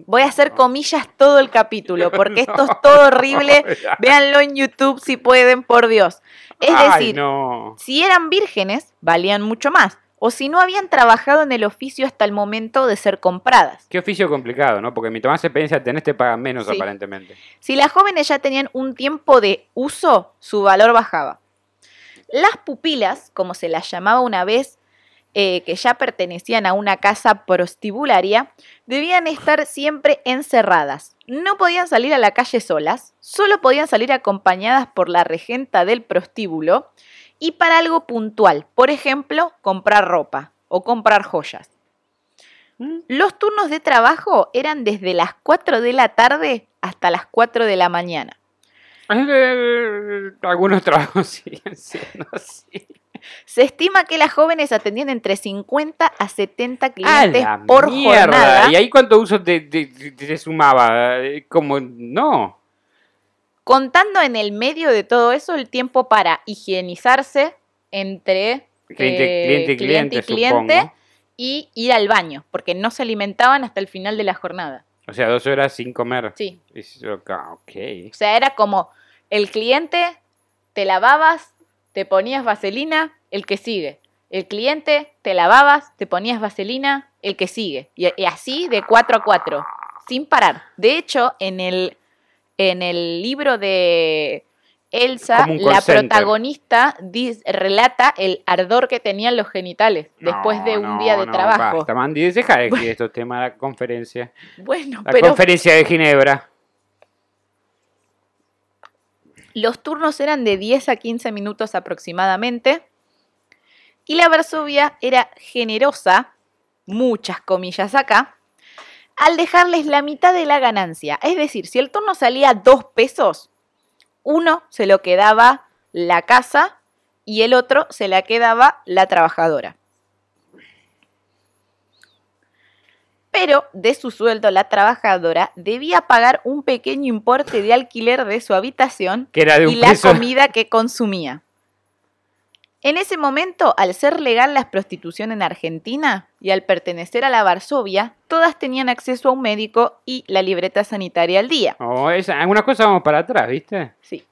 [SPEAKER 1] Voy a hacer comillas todo el capítulo, porque <laughs> esto es todo horrible. <laughs> Véanlo en YouTube si pueden, por Dios. Es
[SPEAKER 2] Ay,
[SPEAKER 1] decir,
[SPEAKER 2] no.
[SPEAKER 1] si eran vírgenes, valían mucho más. O si no habían trabajado en el oficio hasta el momento de ser compradas.
[SPEAKER 2] Qué oficio complicado, ¿no? Porque mientras más experiencia tenés, te pagan menos,
[SPEAKER 1] Sí.
[SPEAKER 2] aparentemente.
[SPEAKER 1] Si las jóvenes ya tenían un tiempo de uso, su valor bajaba. Las pupilas, como se las llamaba una vez, eh, que ya pertenecían a una casa prostibularia, debían estar siempre encerradas. No podían salir a la calle solas, solo podían salir acompañadas por la regenta del prostíbulo y para algo puntual, por ejemplo, comprar ropa o comprar joyas. Los turnos de trabajo eran desde las 4 de la tarde hasta las 4 de la mañana. <laughs>
[SPEAKER 2] Algunos trabajos <laughs> siguen siendo así.
[SPEAKER 1] Se estima que las jóvenes atendían entre 50 a 70
[SPEAKER 2] ¡A
[SPEAKER 1] clientes
[SPEAKER 2] la
[SPEAKER 1] por
[SPEAKER 2] mierda!
[SPEAKER 1] jornada,
[SPEAKER 2] ¿Y ahí cuánto uso te, te- te- te sumaba? Eh, Como, no.
[SPEAKER 1] Contando en el medio de todo eso el tiempo para higienizarse entre
[SPEAKER 2] Cliente,
[SPEAKER 1] eh,
[SPEAKER 2] cliente, cliente, supongo.
[SPEAKER 1] y ir al baño, porque no se alimentaban hasta el final de la jornada.
[SPEAKER 2] O sea, dos horas sin comer.
[SPEAKER 1] Sí,
[SPEAKER 2] Es- Ok.
[SPEAKER 1] o sea, era como el cliente, te lavabas, te ponías vaselina, el que sigue. El cliente, te lavabas, te ponías vaselina, el que sigue. Y, y así de 4 a 4, sin parar. De hecho, en el, en el libro de Elsa, la protagonista dis- relata el ardor que tenían los genitales después de
[SPEAKER 2] No,
[SPEAKER 1] un día de
[SPEAKER 2] no,
[SPEAKER 1] trabajo.
[SPEAKER 2] Basta, Mandy, deja de <laughs> estos temas de la conferencia.
[SPEAKER 1] Bueno,
[SPEAKER 2] La
[SPEAKER 1] pero
[SPEAKER 2] conferencia de Ginebra.
[SPEAKER 1] Los turnos eran de 10 a 15 minutos aproximadamente. Y la Varsovia era generosa, muchas comillas acá, al dejarles la mitad de la ganancia. Es decir, si el turno salía 2 pesos, uno se lo quedaba la casa y el otro se la quedaba la trabajadora. Pero de su sueldo la trabajadora debía pagar un pequeño importe de alquiler de su habitación
[SPEAKER 2] Que era de un
[SPEAKER 1] y la
[SPEAKER 2] peso.
[SPEAKER 1] comida que consumía. En ese momento, al ser legal la prostitución en Argentina y al pertenecer a la Varsovia, todas tenían acceso a un médico y la libreta sanitaria al día.
[SPEAKER 2] Oh, esa- algunas cosas vamos para atrás, ¿viste?
[SPEAKER 1] Sí.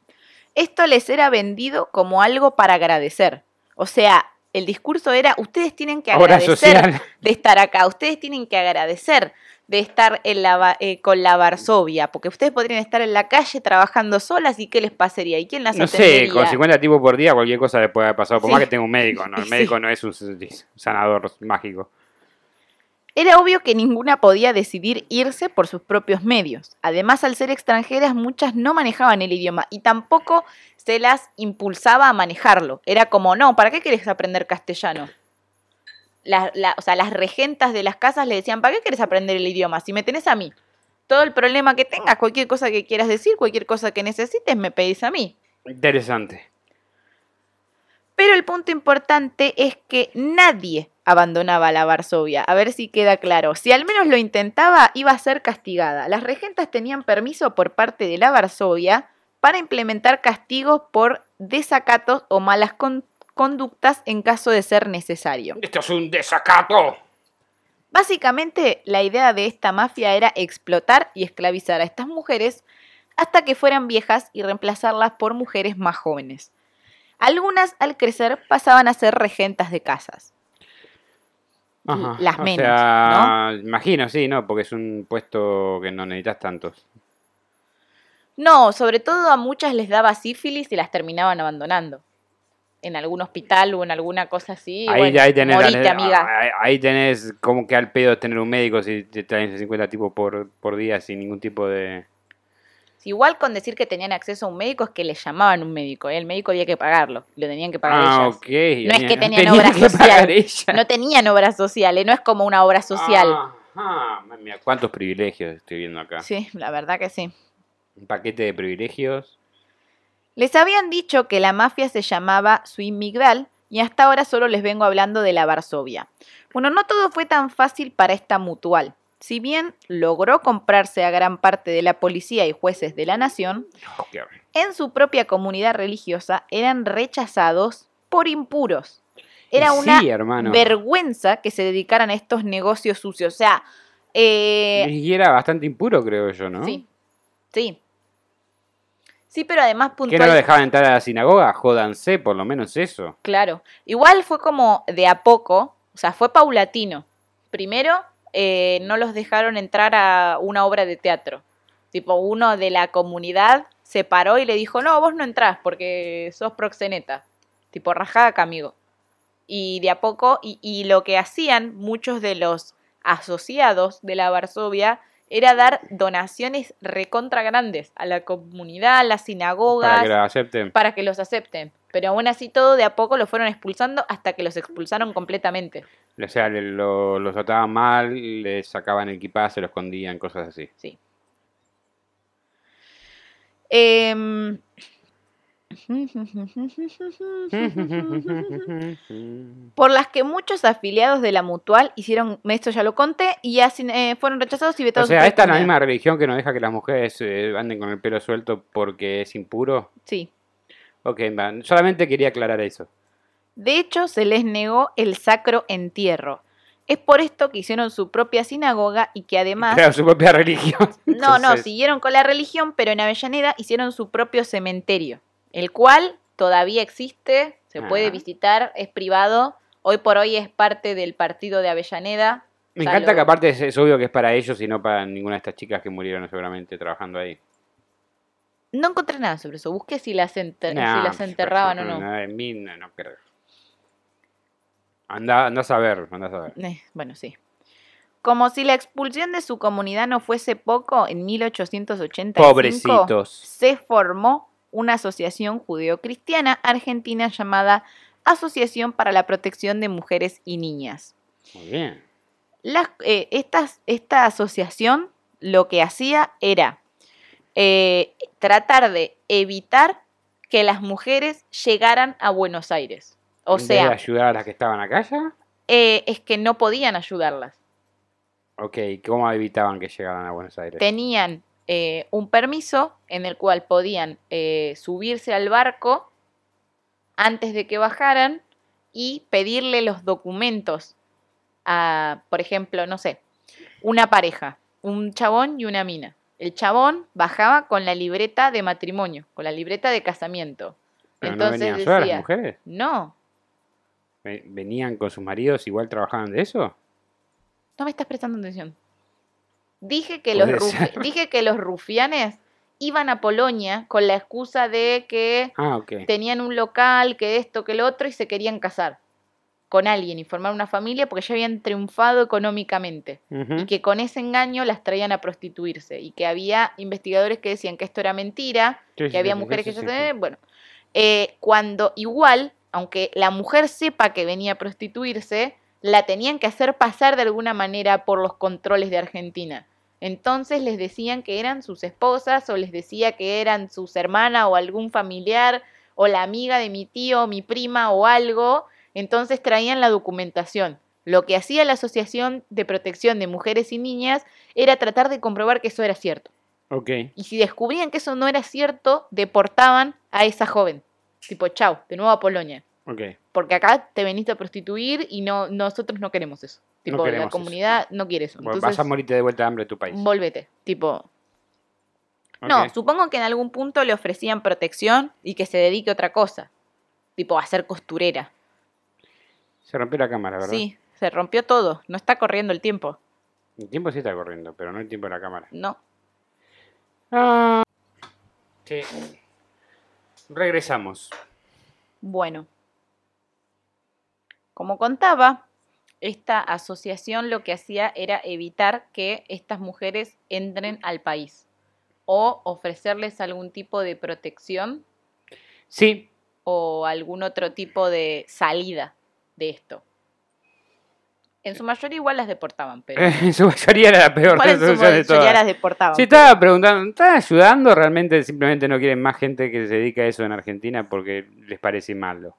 [SPEAKER 1] Esto les era vendido como algo para agradecer. O sea, el discurso era, ustedes tienen que agradecer de estar acá, ustedes tienen que agradecer de estar en la, va- eh, con la Varsovia, porque ustedes podrían estar en la calle trabajando solas y qué les pasaría y quién las
[SPEAKER 2] No sé, con 50 tipos por día cualquier cosa le puede haber pasado. Por
[SPEAKER 1] Sí.
[SPEAKER 2] más que tenga un médico, ¿no? El <laughs>
[SPEAKER 1] Sí.
[SPEAKER 2] médico no es un sanador mágico.
[SPEAKER 1] Era obvio que ninguna podía decidir irse por sus propios medios. Además, al ser extranjeras, muchas no manejaban el idioma y tampoco se las impulsaba a manejarlo. Era como, no, ¿para qué querés aprender castellano? La- la- o sea, las regentas de las casas le decían, ¿para qué querés aprender el idioma? Si me tenés a mí. Todo el problema que tengas, cualquier cosa que quieras decir, cualquier cosa que necesites, me pedís a mí.
[SPEAKER 2] Interesante.
[SPEAKER 1] Pero el punto importante es que nadie abandonaba la Varsovia. A ver si queda claro. Si al menos lo intentaba, iba a ser castigada. Las regentas tenían permiso por parte de la Varsovia para implementar castigos por desacatos o malas con- conductas en caso de ser necesario.
[SPEAKER 2] Esto es un desacato.
[SPEAKER 1] Básicamente, la idea de esta mafia era explotar y esclavizar a estas mujeres hasta que fueran viejas y reemplazarlas por mujeres más jóvenes. Algunas, al crecer, pasaban a ser regentas de casas.
[SPEAKER 2] Ajá.
[SPEAKER 1] Las
[SPEAKER 2] o
[SPEAKER 1] menos,
[SPEAKER 2] sea, Imagino, sí, ¿no? Porque es un puesto que no necesitas tantos.
[SPEAKER 1] No, sobre todo a muchas les daba sífilis y las terminaban abandonando. En algún hospital o en alguna cosa así.
[SPEAKER 2] Ahí,
[SPEAKER 1] bueno,
[SPEAKER 2] ahí tenés,
[SPEAKER 1] morite, amiga.
[SPEAKER 2] Ahí, ahí tenés como que al pedo tener un médico si te traen 50 tipos por, por día sin ningún tipo de...
[SPEAKER 1] Igual con decir que tenían acceso a un médico es que les llamaban un médico, ¿eh? el médico había que pagarlo, lo tenían que pagar
[SPEAKER 2] Ah,
[SPEAKER 1] ellas. No es que tenían <laughs>
[SPEAKER 2] Tenían
[SPEAKER 1] obra
[SPEAKER 2] que
[SPEAKER 1] social. No tenían obras sociales, no es como una obra social.
[SPEAKER 2] Ajá. Mira, cuántos privilegios estoy viendo acá.
[SPEAKER 1] Sí, la verdad que sí.
[SPEAKER 2] Un paquete de privilegios.
[SPEAKER 1] Les habían dicho que la mafia se llamaba Swin Migdal y hasta ahora solo les vengo hablando de la Varsovia. Bueno, no todo fue tan fácil para esta mutual. Si bien logró comprarse a gran parte de la policía y jueces de la nación, en su propia comunidad religiosa eran rechazados por impuros. Era una
[SPEAKER 2] hermano.
[SPEAKER 1] vergüenza que se dedicaran a estos negocios sucios. O sea, eh,
[SPEAKER 2] Y era bastante impuro, creo yo, ¿no?
[SPEAKER 1] sí, sí. Sí, pero además
[SPEAKER 2] Que no lo dejaban entrar a la sinagoga, jódanse, por lo menos eso.
[SPEAKER 1] Claro. Igual fue como de a poco, o sea, fue paulatino. Primero, eh, no los dejaron entrar a una obra de teatro. Tipo, uno de la comunidad se paró y le dijo, no, vos no entrás porque sos proxeneta. Tipo, rajada acá, amigo. Y de a poco, y, y lo que hacían muchos de los asociados de la Varsovia era dar donaciones recontra grandes a la comunidad, a las sinagogas,
[SPEAKER 2] Para que lo acepten.
[SPEAKER 1] para que los acepten. Pero aún así todo de a poco lo fueron expulsando hasta que los expulsaron completamente.
[SPEAKER 2] O sea, lo- los trataban mal, les sacaban el equipaje, se lo escondían, cosas así.
[SPEAKER 1] Sí. Em, <laughs> por las que muchos afiliados de la mutual hicieron, esto ya lo conté, y así, eh, fueron rechazados y
[SPEAKER 2] O
[SPEAKER 1] vetados. de
[SPEAKER 2] sea, esta es la misma religión que no deja que las mujeres eh, anden con el pelo suelto porque es impuro.
[SPEAKER 1] Sí.
[SPEAKER 2] Ok, solamente quería aclarar eso.
[SPEAKER 1] De hecho, se les negó el sacro entierro. Es por esto que hicieron su propia sinagoga y que además...
[SPEAKER 2] Su propia <laughs> religión.
[SPEAKER 1] No, no, siguieron con la religión, pero en Avellaneda hicieron su propio cementerio, el cual todavía existe, se puede visitar, es privado, hoy por hoy es parte del partido de Avellaneda.
[SPEAKER 2] Me encanta que aparte es, es obvio que es para ellos y no para ninguna de estas chicas que murieron seguramente trabajando ahí.
[SPEAKER 1] No encontré nada sobre eso, busqué si las, enter-
[SPEAKER 2] Nah,
[SPEAKER 1] si las enterraban o no.
[SPEAKER 2] no, En mí no, no creo. Anda, anda a saber, anda a saber.
[SPEAKER 1] Eh, bueno, sí. Como si la expulsión de su comunidad no fuese poco, en 1885
[SPEAKER 2] Pobrecitos.
[SPEAKER 1] se formó una asociación judeocristiana argentina llamada Asociación para la Protección de Mujeres y Niñas.
[SPEAKER 2] Muy bien.
[SPEAKER 1] Las- eh, estas- esta asociación lo que hacía era eh, tratar de evitar que las mujeres llegaran a Buenos Aires. O sea,
[SPEAKER 2] ayudar a las que estaban acá ya.
[SPEAKER 1] eh, es que no podían ayudarlas.
[SPEAKER 2] Ok, ¿cómo evitaban que llegaran a Buenos Aires?
[SPEAKER 1] Tenían eh, un permiso en el cual podían eh, subirse al barco antes de que bajaran y pedirle los documentos a, por ejemplo, no sé, una pareja, un chabón y una mina. El chabón bajaba con la libreta de matrimonio, con la libreta de casamiento.
[SPEAKER 2] Pero
[SPEAKER 1] Entonces
[SPEAKER 2] no venían solas las
[SPEAKER 1] decía,
[SPEAKER 2] mujeres.
[SPEAKER 1] no,
[SPEAKER 2] Ve- ¿Venían con sus maridos igual trabajaban de eso?
[SPEAKER 1] no me estás prestando atención. Dije que, los rufi- dije que los rufianes iban a Polonia con la excusa de que
[SPEAKER 2] Ah,
[SPEAKER 1] tenían un local, que esto, que lo otro, y se querían casar con alguien y formar una familia porque ya habían triunfado económicamente. Y que con ese engaño las traían a prostituirse. Y que había investigadores que decían que esto era mentira,
[SPEAKER 2] Sí, sí,
[SPEAKER 1] que había
[SPEAKER 2] sí,
[SPEAKER 1] mujeres que ya
[SPEAKER 2] sí.
[SPEAKER 1] Bueno, eh, cuando igual, aunque la mujer sepa que venía a prostituirse, la tenían que hacer pasar de alguna manera por los controles de Argentina. Entonces les decían que eran sus esposas o les decía que eran sus hermanas o algún familiar o la amiga de mi tío o mi prima o algo. Entonces traían la documentación. Lo que hacía la Asociación de Protección de Mujeres y Niñas era tratar de comprobar que eso era cierto.
[SPEAKER 2] Ok.
[SPEAKER 1] Y si descubrían que eso no era cierto, deportaban a esa joven. Tipo, chau, de nuevo a Polonia.
[SPEAKER 2] Ok.
[SPEAKER 1] Porque acá te veniste a prostituir y no nosotros no queremos eso. Tipo,
[SPEAKER 2] queremos
[SPEAKER 1] la
[SPEAKER 2] eso.
[SPEAKER 1] comunidad no quiere eso. Entonces,
[SPEAKER 2] vas a morirte de vuelta de hambre en tu país.
[SPEAKER 1] volvete. Tipo, no, supongo que en algún punto le ofrecían protección y que se dedique a otra cosa. Tipo, a ser costurera.
[SPEAKER 2] Se rompió la cámara, ¿verdad?
[SPEAKER 1] Sí, se rompió todo. No está corriendo el tiempo.
[SPEAKER 2] El tiempo sí está corriendo, pero no el tiempo de la cámara.
[SPEAKER 1] No.
[SPEAKER 2] Ah. Sí. Regresamos.
[SPEAKER 1] Bueno, como contaba, esta asociación lo que hacía era evitar que estas mujeres entren al país. o ofrecerles algún tipo de protección
[SPEAKER 2] Sí,
[SPEAKER 1] o algún otro tipo de salida de esto. En su mayoría igual las deportaban, pero <laughs>
[SPEAKER 2] en su mayoría era la peor
[SPEAKER 1] en <laughs> su
[SPEAKER 2] resolución de
[SPEAKER 1] mayoría
[SPEAKER 2] todas.
[SPEAKER 1] las deportaban.
[SPEAKER 2] Sí,
[SPEAKER 1] pero-
[SPEAKER 2] estaba preguntando, ¿están ayudando? ¿Realmente simplemente no quieren más gente que se dedica a eso en Argentina porque les parece malo?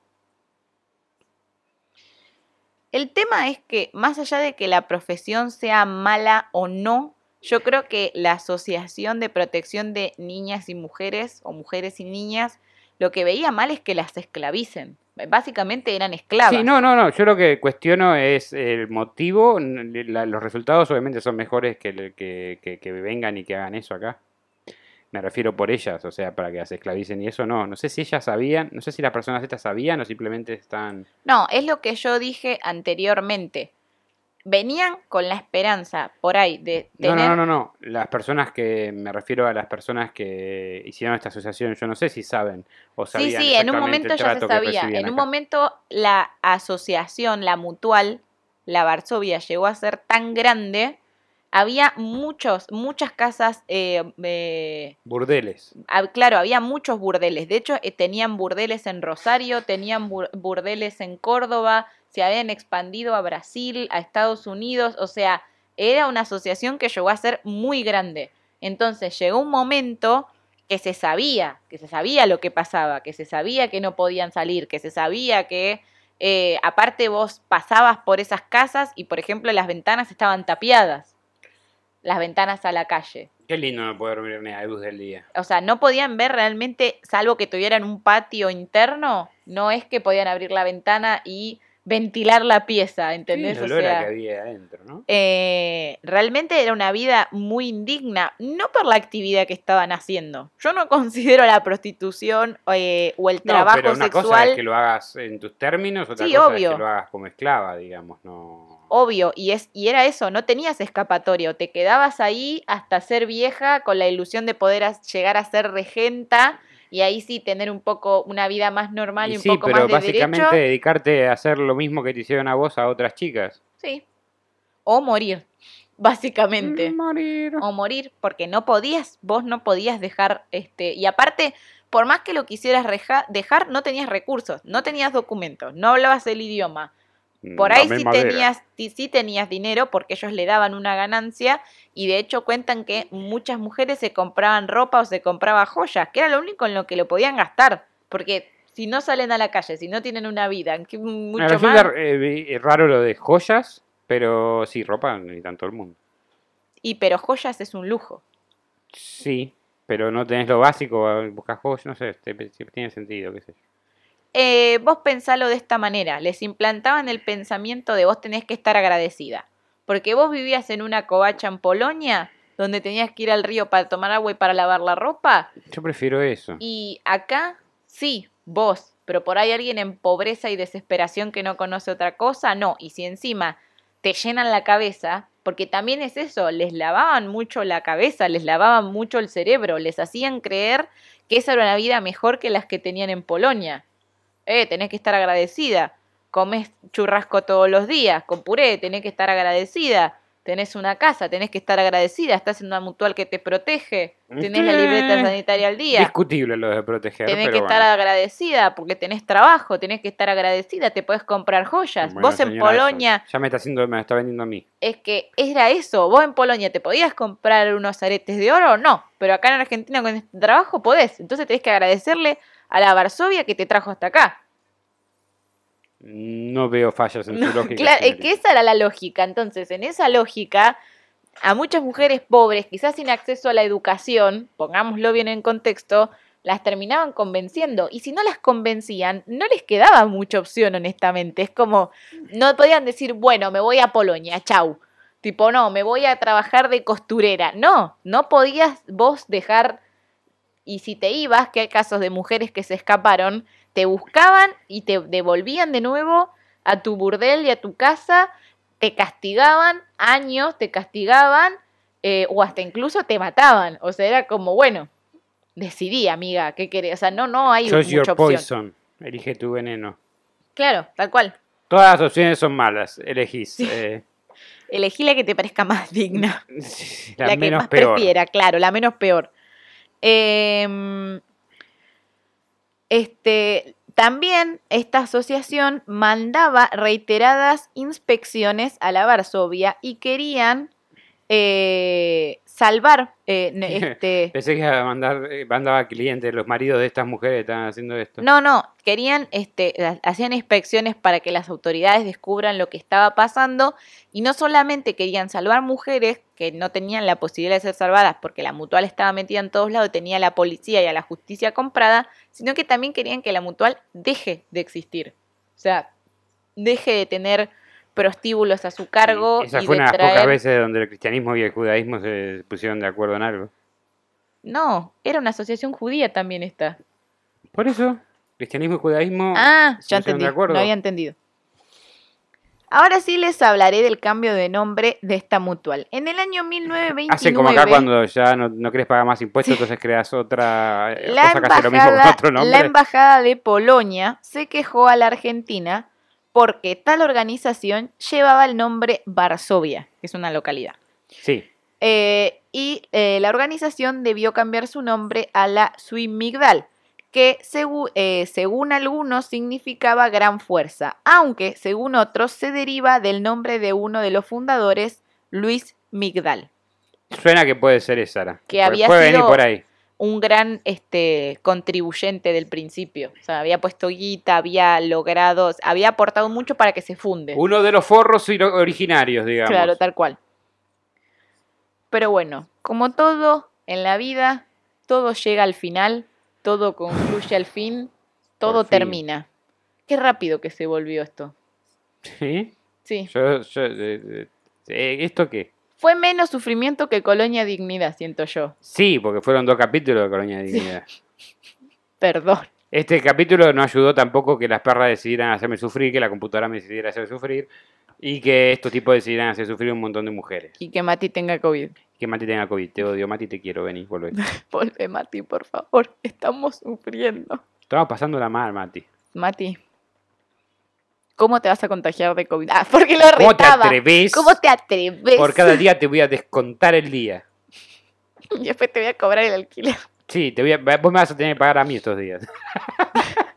[SPEAKER 1] El tema es que, más allá de que la profesión sea mala o no, yo creo que la Asociación de Protección de Niñas y Mujeres, o Mujeres y Niñas, lo que veía mal es que las esclavicen. Básicamente eran esclavas.
[SPEAKER 2] Sí, no, no, no. Yo lo que cuestiono es el motivo. la- los resultados obviamente son mejores que- que vengan y que hagan eso acá. Me refiero por ellas, o sea, para que las esclavicen y eso no. No sé si ellas sabían, no sé si las personas estas sabían o simplemente están...
[SPEAKER 1] No, es lo que yo dije anteriormente. Venían con la esperanza por ahí de
[SPEAKER 2] No,
[SPEAKER 1] tener...
[SPEAKER 2] no, no, no, no. Las personas que, me refiero a las personas que hicieron esta asociación, yo no sé si saben o
[SPEAKER 1] Sí,
[SPEAKER 2] sabían
[SPEAKER 1] sí, en un momento ya se sabía. En un momento la asociación, la mutual, la Varsovia, llegó a ser tan grande. Había muchos, muchas casas, eh, eh,
[SPEAKER 2] Burdeles.
[SPEAKER 1] ah, claro, había muchos burdeles. De hecho, eh, tenían burdeles en Rosario, tenían bur- burdeles en Córdoba, se habían expandido a Brasil, a Estados Unidos. O sea, era una asociación que llegó a ser muy grande. Entonces llegó un momento que se sabía, que se sabía lo que pasaba, que se sabía que no podían salir, que se sabía que eh, aparte vos pasabas por esas casas y por ejemplo las ventanas estaban tapiadas, las ventanas a la calle.
[SPEAKER 2] Qué lindo no poder ver ni la luz del día.
[SPEAKER 1] O sea, no podían ver realmente, salvo que tuvieran un patio interno, no es que podían abrir la ventana y ventilar la pieza, ¿entendés? O
[SPEAKER 2] olor a
[SPEAKER 1] sea,
[SPEAKER 2] que había adentro, ¿no?
[SPEAKER 1] eh, realmente era una vida muy indigna, no por la actividad que estaban haciendo. Yo no <laughs> considero la prostitución eh, o el
[SPEAKER 2] No,
[SPEAKER 1] trabajo
[SPEAKER 2] pero una cosa
[SPEAKER 1] sexual
[SPEAKER 2] es que lo hagas en tus términos, otra
[SPEAKER 1] Sí,
[SPEAKER 2] cosa
[SPEAKER 1] obvio.
[SPEAKER 2] es que lo hagas como esclava, digamos, no...
[SPEAKER 1] obvio, y, es, y era eso, no tenías escapatoria, o te quedabas ahí hasta ser vieja con la ilusión de poder llegar a ser regenta y ahí sí tener un poco una vida más normal y,
[SPEAKER 2] Y
[SPEAKER 1] un
[SPEAKER 2] sí,
[SPEAKER 1] poco
[SPEAKER 2] pero
[SPEAKER 1] más de
[SPEAKER 2] básicamente
[SPEAKER 1] derecho.
[SPEAKER 2] dedicarte a hacer lo mismo que te hicieron a vos a otras chicas.
[SPEAKER 1] Sí. O morir, <laughs> básicamente.
[SPEAKER 2] Morir.
[SPEAKER 1] O morir, porque no podías, vos no podías dejar, este, y aparte, por más que lo quisieras reja- dejar, no tenías recursos, no tenías documentos, no hablabas el idioma. Por ahí
[SPEAKER 2] Dame
[SPEAKER 1] sí tenías, sí, sí tenías dinero porque ellos le daban una ganancia y de hecho cuentan que muchas mujeres se compraban ropa o se compraban joyas, que era lo único en lo que lo podían gastar, porque si no salen a la calle, si no tienen una vida, ¿en qué
[SPEAKER 2] Me
[SPEAKER 1] mucho más?
[SPEAKER 2] eh, raro lo de joyas, pero sí, ropa necesitan todo el mundo.
[SPEAKER 1] Y pero joyas es un lujo.
[SPEAKER 2] Sí, pero no tenés lo básico, buscas joyas, no sé, tiene sentido, qué sé yo.
[SPEAKER 1] Eh, vos pensalo de esta manera, les implantaban el pensamiento de vos tenés que estar agradecida, porque vos vivías en una covacha en Polonia, donde tenías que ir al río para tomar agua y para lavar la ropa,
[SPEAKER 2] Yo prefiero eso.
[SPEAKER 1] Y acá, sí, vos, pero por ahí alguien en pobreza y desesperación que no conoce otra cosa, no. Y si encima te llenan la cabeza, porque también es eso, les lavaban mucho la cabeza, les lavaban mucho el cerebro, les hacían creer que esa era una vida mejor que las que tenían en Polonia. Eh, tenés que estar agradecida. Comes churrasco todos los días, con puré, tenés que estar agradecida. Tenés una casa, tenés que estar agradecida. Estás en una mutual que te protege. Tenés la libreta sanitaria al día.
[SPEAKER 2] Discutible lo de proteger,
[SPEAKER 1] Tenés
[SPEAKER 2] pero
[SPEAKER 1] que estar agradecida porque tenés trabajo, tenés que estar agradecida, te puedes comprar joyas.
[SPEAKER 2] Bueno,
[SPEAKER 1] vos en
[SPEAKER 2] eso
[SPEAKER 1] Polonia,
[SPEAKER 2] Ya me está haciendo, me está vendiendo a mí.
[SPEAKER 1] es que era eso, vos en Polonia te podías comprar unos aretes de oro, no, pero acá en Argentina con este trabajo podés. Entonces tenés que agradecerle a la Varsovia que te trajo hasta acá.
[SPEAKER 2] No veo fallas en
[SPEAKER 1] No,
[SPEAKER 2] su lógica.
[SPEAKER 1] claro, es que esa era la lógica. Entonces, en esa lógica, a muchas mujeres pobres, quizás sin acceso a la educación, pongámoslo bien en contexto, las terminaban convenciendo. Y si no las convencían, no les quedaba mucha opción, honestamente. Es como, no podían decir, bueno, me voy a Polonia, chau. Tipo, no, me voy a trabajar de costurera. No, no podías vos dejar. Y si te ibas, que hay casos de mujeres que se escaparon, te buscaban y te devolvían de nuevo a tu burdel y a tu casa, te castigaban años, te castigaban eh, o hasta incluso te mataban. O sea, era como, bueno, decidí, amiga, ¿qué querés? O sea, no, no hay
[SPEAKER 2] Choose
[SPEAKER 1] mucha
[SPEAKER 2] your
[SPEAKER 1] opción.
[SPEAKER 2] poison. Elige tu veneno.
[SPEAKER 1] Claro, tal cual.
[SPEAKER 2] Todas las opciones son malas. Elegís. eh,
[SPEAKER 1] Elegí la que te parezca más digna. <laughs>
[SPEAKER 2] la,
[SPEAKER 1] La, que
[SPEAKER 2] menos
[SPEAKER 1] más
[SPEAKER 2] peor.
[SPEAKER 1] prefiera, claro, la menos peor. Em, este, también esta asociación mandaba reiteradas inspecciones a la Varsovia y querían eh, salvar eh, <laughs> este,
[SPEAKER 2] Pensé que iba a mandar, eh, mandaba clientes, los maridos de estas mujeres estaban haciendo esto.
[SPEAKER 1] No, no, querían, este, ha- hacían inspecciones para que las autoridades descubran lo que estaba pasando y no solamente querían salvar mujeres que no tenían la posibilidad de ser salvadas porque la mutual estaba metida en todos lados, tenía a la policía y a la justicia comprada, sino que también querían que la mutual deje de existir. O sea, deje de tener prostíbulos a su cargo
[SPEAKER 2] Esa
[SPEAKER 1] y
[SPEAKER 2] fue
[SPEAKER 1] de
[SPEAKER 2] una de las pocas veces donde el cristianismo y el judaísmo se pusieron de acuerdo en algo.
[SPEAKER 1] No, era una asociación judía también esta.
[SPEAKER 2] Por eso, cristianismo y judaísmo.
[SPEAKER 1] Ah,
[SPEAKER 2] se
[SPEAKER 1] ya
[SPEAKER 2] pusieron de
[SPEAKER 1] entendí.
[SPEAKER 2] acuerdo.
[SPEAKER 1] No había entendido. Ahora sí les hablaré del cambio de nombre de esta mutual. En el año 1929,
[SPEAKER 2] Hace como acá cuando ya no, no querés pagar más impuestos, entonces creas otra
[SPEAKER 1] la
[SPEAKER 2] cosa que hace lo mismo con
[SPEAKER 1] embajada,
[SPEAKER 2] otro nombre.
[SPEAKER 1] la embajada de Polonia se quejó a la Argentina porque tal organización llevaba el nombre Varsovia, que es una localidad.
[SPEAKER 2] Sí,
[SPEAKER 1] Eh, y eh, la organización debió cambiar su nombre a la Suimigdal, que segu- eh, según algunos significaba gran fuerza, aunque según otros se deriva del nombre de uno de los fundadores, Luis Migdal,
[SPEAKER 2] suena que puede ser esa. Sara.
[SPEAKER 1] Que había
[SPEAKER 2] puede venir por ahí.
[SPEAKER 1] Un gran este, contribuyente del principio. O sea, había puesto guita, había logrado, había aportado mucho para que se funde.
[SPEAKER 2] Uno de los forros ori- originarios, digamos.
[SPEAKER 1] Claro, tal cual. Pero bueno, como todo en la vida, todo llega al final, todo concluye al fin, todo
[SPEAKER 2] fin.
[SPEAKER 1] termina. Qué rápido que se volvió esto.
[SPEAKER 2] ¿Sí?
[SPEAKER 1] Sí.
[SPEAKER 2] Yo, yo, eh, eh, eh, ¿Esto qué?
[SPEAKER 1] Fue menos sufrimiento que Colonia Dignidad, siento yo.
[SPEAKER 2] Sí, porque fueron dos capítulos de Colonia Dignidad. <laughs>
[SPEAKER 1] Perdón.
[SPEAKER 2] Este capítulo no ayudó tampoco que las perras decidieran hacerme sufrir, que la computadora me decidiera hacer sufrir y que estos tipos decidieran hacer sufrir un montón de mujeres.
[SPEAKER 1] Y que Mati tenga COVID.
[SPEAKER 2] Que Mati tenga COVID. Te odio, Mati, te quiero. Vení, volvé. <laughs>
[SPEAKER 1] Volve, Mati, por favor. Estamos sufriendo.
[SPEAKER 2] Estaba pasándola mal, Mati.
[SPEAKER 1] Mati. ¿Cómo te vas a contagiar de COVID? Ah, porque lo
[SPEAKER 2] ¿Cómo te atreves?
[SPEAKER 1] ¿Cómo te atreves?
[SPEAKER 2] Por cada día te voy a descontar el día. <laughs>
[SPEAKER 1] Y después te voy a cobrar el alquiler.
[SPEAKER 2] Sí, te voy a, vos me vas a tener que pagar a mí estos días. <laughs>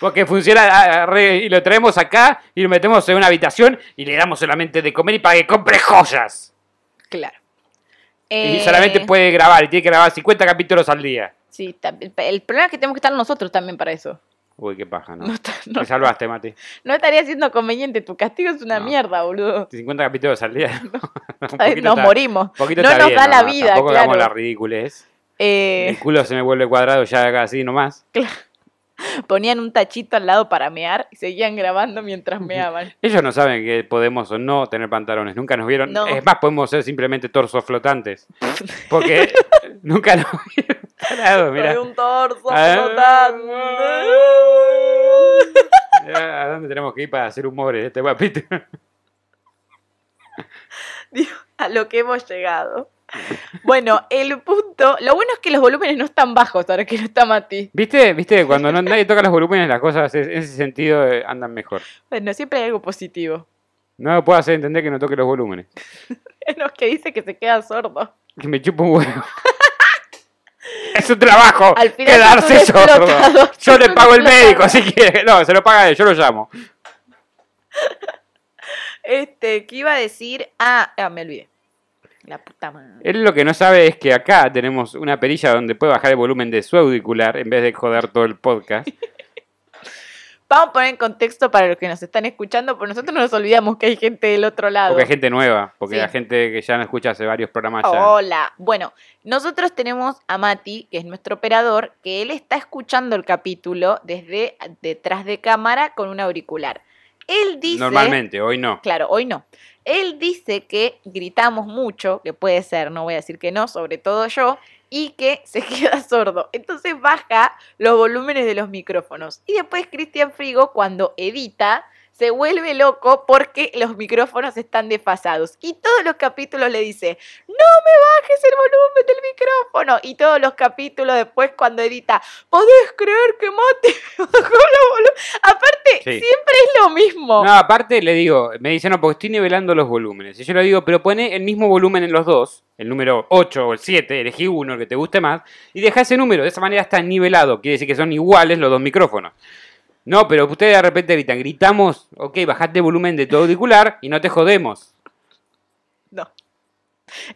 [SPEAKER 2] Porque funciona ah, re- y lo traemos acá y lo metemos en una habitación y le damos solamente de comer y para que compre joyas.
[SPEAKER 1] Claro.
[SPEAKER 2] Y
[SPEAKER 1] Eh,
[SPEAKER 2] solamente puede grabar y tiene que grabar 50 capítulos al día.
[SPEAKER 1] Sí, el problema es que tenemos que estar nosotros también para eso.
[SPEAKER 2] Uy, qué paja, ¿no?
[SPEAKER 1] No, está- no-
[SPEAKER 2] Me salvaste, Mati.
[SPEAKER 1] no estaría siendo conveniente. Tu castigo es una
[SPEAKER 2] No.
[SPEAKER 1] mierda, boludo.
[SPEAKER 2] 50 capítulos al día. <laughs> <laughs>
[SPEAKER 1] Nos
[SPEAKER 2] está-
[SPEAKER 1] morimos. No nos
[SPEAKER 2] bien,
[SPEAKER 1] da la vida,
[SPEAKER 2] Tampoco hagamos la
[SPEAKER 1] claro.
[SPEAKER 2] ridiculez.
[SPEAKER 1] Eh,
[SPEAKER 2] El culo se me vuelve cuadrado ya así nomás. <laughs>
[SPEAKER 1] ponían un tachito al lado para mear y seguían grabando mientras meaban.
[SPEAKER 2] Ellos no saben que podemos o no tener pantalones. Nunca nos vieron.
[SPEAKER 1] No.
[SPEAKER 2] Es más, podemos ser simplemente torsos flotantes. Porque nunca nos vieron parados,
[SPEAKER 1] Soy
[SPEAKER 2] mira.
[SPEAKER 1] un torso
[SPEAKER 2] Ah.
[SPEAKER 1] flotante.
[SPEAKER 2] ¿A dónde tenemos que ir para hacer humores este guapito? <laughs>
[SPEAKER 1] A lo que hemos llegado. Bueno, el punto. Lo bueno es que los volúmenes no están bajos ahora que no está Mati.
[SPEAKER 2] ¿Viste? ¿Viste? Cuando no- nadie toca los volúmenes, las cosas en ese sentido eh, andan mejor.
[SPEAKER 1] Bueno, siempre hay algo positivo.
[SPEAKER 2] No me puedo hacer entender que no toque los volúmenes. <laughs>
[SPEAKER 1] Es lo que dice que se queda sordo.
[SPEAKER 2] Que me chupo un huevo. <laughs> es un trabajo.
[SPEAKER 1] Al final
[SPEAKER 2] Quedarse sordo. Yo le pago el <laughs> médico, así que. No, se lo paga él, yo lo llamo.
[SPEAKER 1] Este, ¿qué iba a decir? Ah, ah, me olvidé. La puta madre.
[SPEAKER 2] Él lo que no sabe es que acá tenemos una perilla donde puede bajar el volumen de su auricular en vez de joder todo el podcast. <laughs>
[SPEAKER 1] Vamos a poner en contexto para los que nos están escuchando, porque nosotros no nos olvidamos que hay gente del otro lado.
[SPEAKER 2] Porque hay gente nueva, porque
[SPEAKER 1] Sí.
[SPEAKER 2] hay gente que ya no escucha hace varios programas ya.
[SPEAKER 1] Hola. Bueno, nosotros tenemos a Mati, que es nuestro operador, que él está escuchando el capítulo desde detrás de cámara con un auricular. Él dice.
[SPEAKER 2] Normalmente, hoy no.
[SPEAKER 1] Claro, hoy no. Él dice que gritamos mucho, que puede ser, no voy a decir que no, sobre todo yo, y que se <laughs> queda sordo. Entonces baja los volúmenes de los micrófonos. Y después Cristian Frigo, cuando edita, se vuelve loco porque los micrófonos están desfasados. Y todos los capítulos le dice, no me bajes el volumen del micrófono. Y todos los capítulos después cuando edita, ¿podés creer que Mati? Aparte,
[SPEAKER 2] Sí.
[SPEAKER 1] siempre es lo mismo.
[SPEAKER 2] No, aparte le digo, me dice, no, porque estoy nivelando los volúmenes. Y yo le digo, pero pone el mismo volumen en los dos, el número 8 o el 7, elegí uno, el que te guste más, y deja ese número. De esa manera está nivelado, quiere decir que son iguales los dos micrófonos. No, pero ustedes de repente gritan, gritamos, ok, bajate el volumen de tu auricular y no te jodemos.
[SPEAKER 1] No.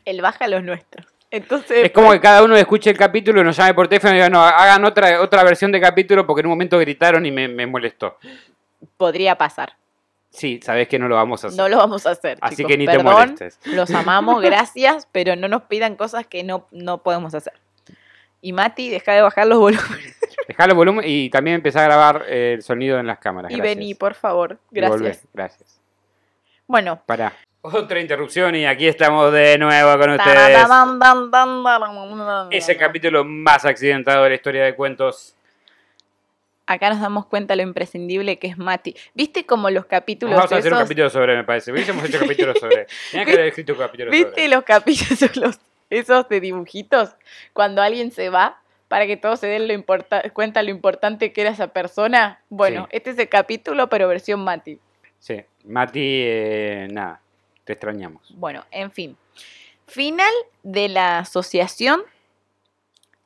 [SPEAKER 1] Él baja los nuestros. Entonces,
[SPEAKER 2] Es como que cada uno escuche el capítulo y nos llame por teléfono y diga, no, hagan otra, otra versión de capítulo porque en un momento gritaron y me, me molestó.
[SPEAKER 1] podría pasar.
[SPEAKER 2] Sí, sabes que no lo vamos a hacer.
[SPEAKER 1] No lo vamos a hacer.
[SPEAKER 2] Así
[SPEAKER 1] chicos.
[SPEAKER 2] que ni te molestes.
[SPEAKER 1] Los amamos, gracias, pero no nos pidan cosas que no, no podemos hacer. Y Mati, deja de bajar los volúmenes.
[SPEAKER 2] Dejalo el volumen y también empezar a grabar eh, el sonido en las cámaras.
[SPEAKER 1] Y
[SPEAKER 2] gracias.
[SPEAKER 1] vení, por favor.
[SPEAKER 2] Y volvé,
[SPEAKER 1] Gracias.
[SPEAKER 2] Gracias.
[SPEAKER 1] Bueno.
[SPEAKER 2] Para. Otra interrupción y aquí estamos de nuevo con ustedes.
[SPEAKER 1] Tararán, dan, dan, dan,
[SPEAKER 2] Es el capítulo más accidentado de la historia de cuentos.
[SPEAKER 1] Acá nos damos cuenta lo imprescindible que es Mati. ¿Viste como los capítulos
[SPEAKER 2] Vamos a hacer un capítulo sobre, me parece. Hubiésemos hecho capítulo sobre. <laughs> Tenía que haber escrito un capítulo
[SPEAKER 1] ¿Viste
[SPEAKER 2] sobre.
[SPEAKER 1] los capítulos los- <laughs> esos de dibujitos? Cuando alguien se va para que todos se den lo cuenta lo importante que era esa persona. Bueno,
[SPEAKER 2] Sí.
[SPEAKER 1] este es el capítulo, pero versión Mati.
[SPEAKER 2] Sí. Mati, eh, nada. Te extrañamos.
[SPEAKER 1] Bueno, en fin. Final de la asociación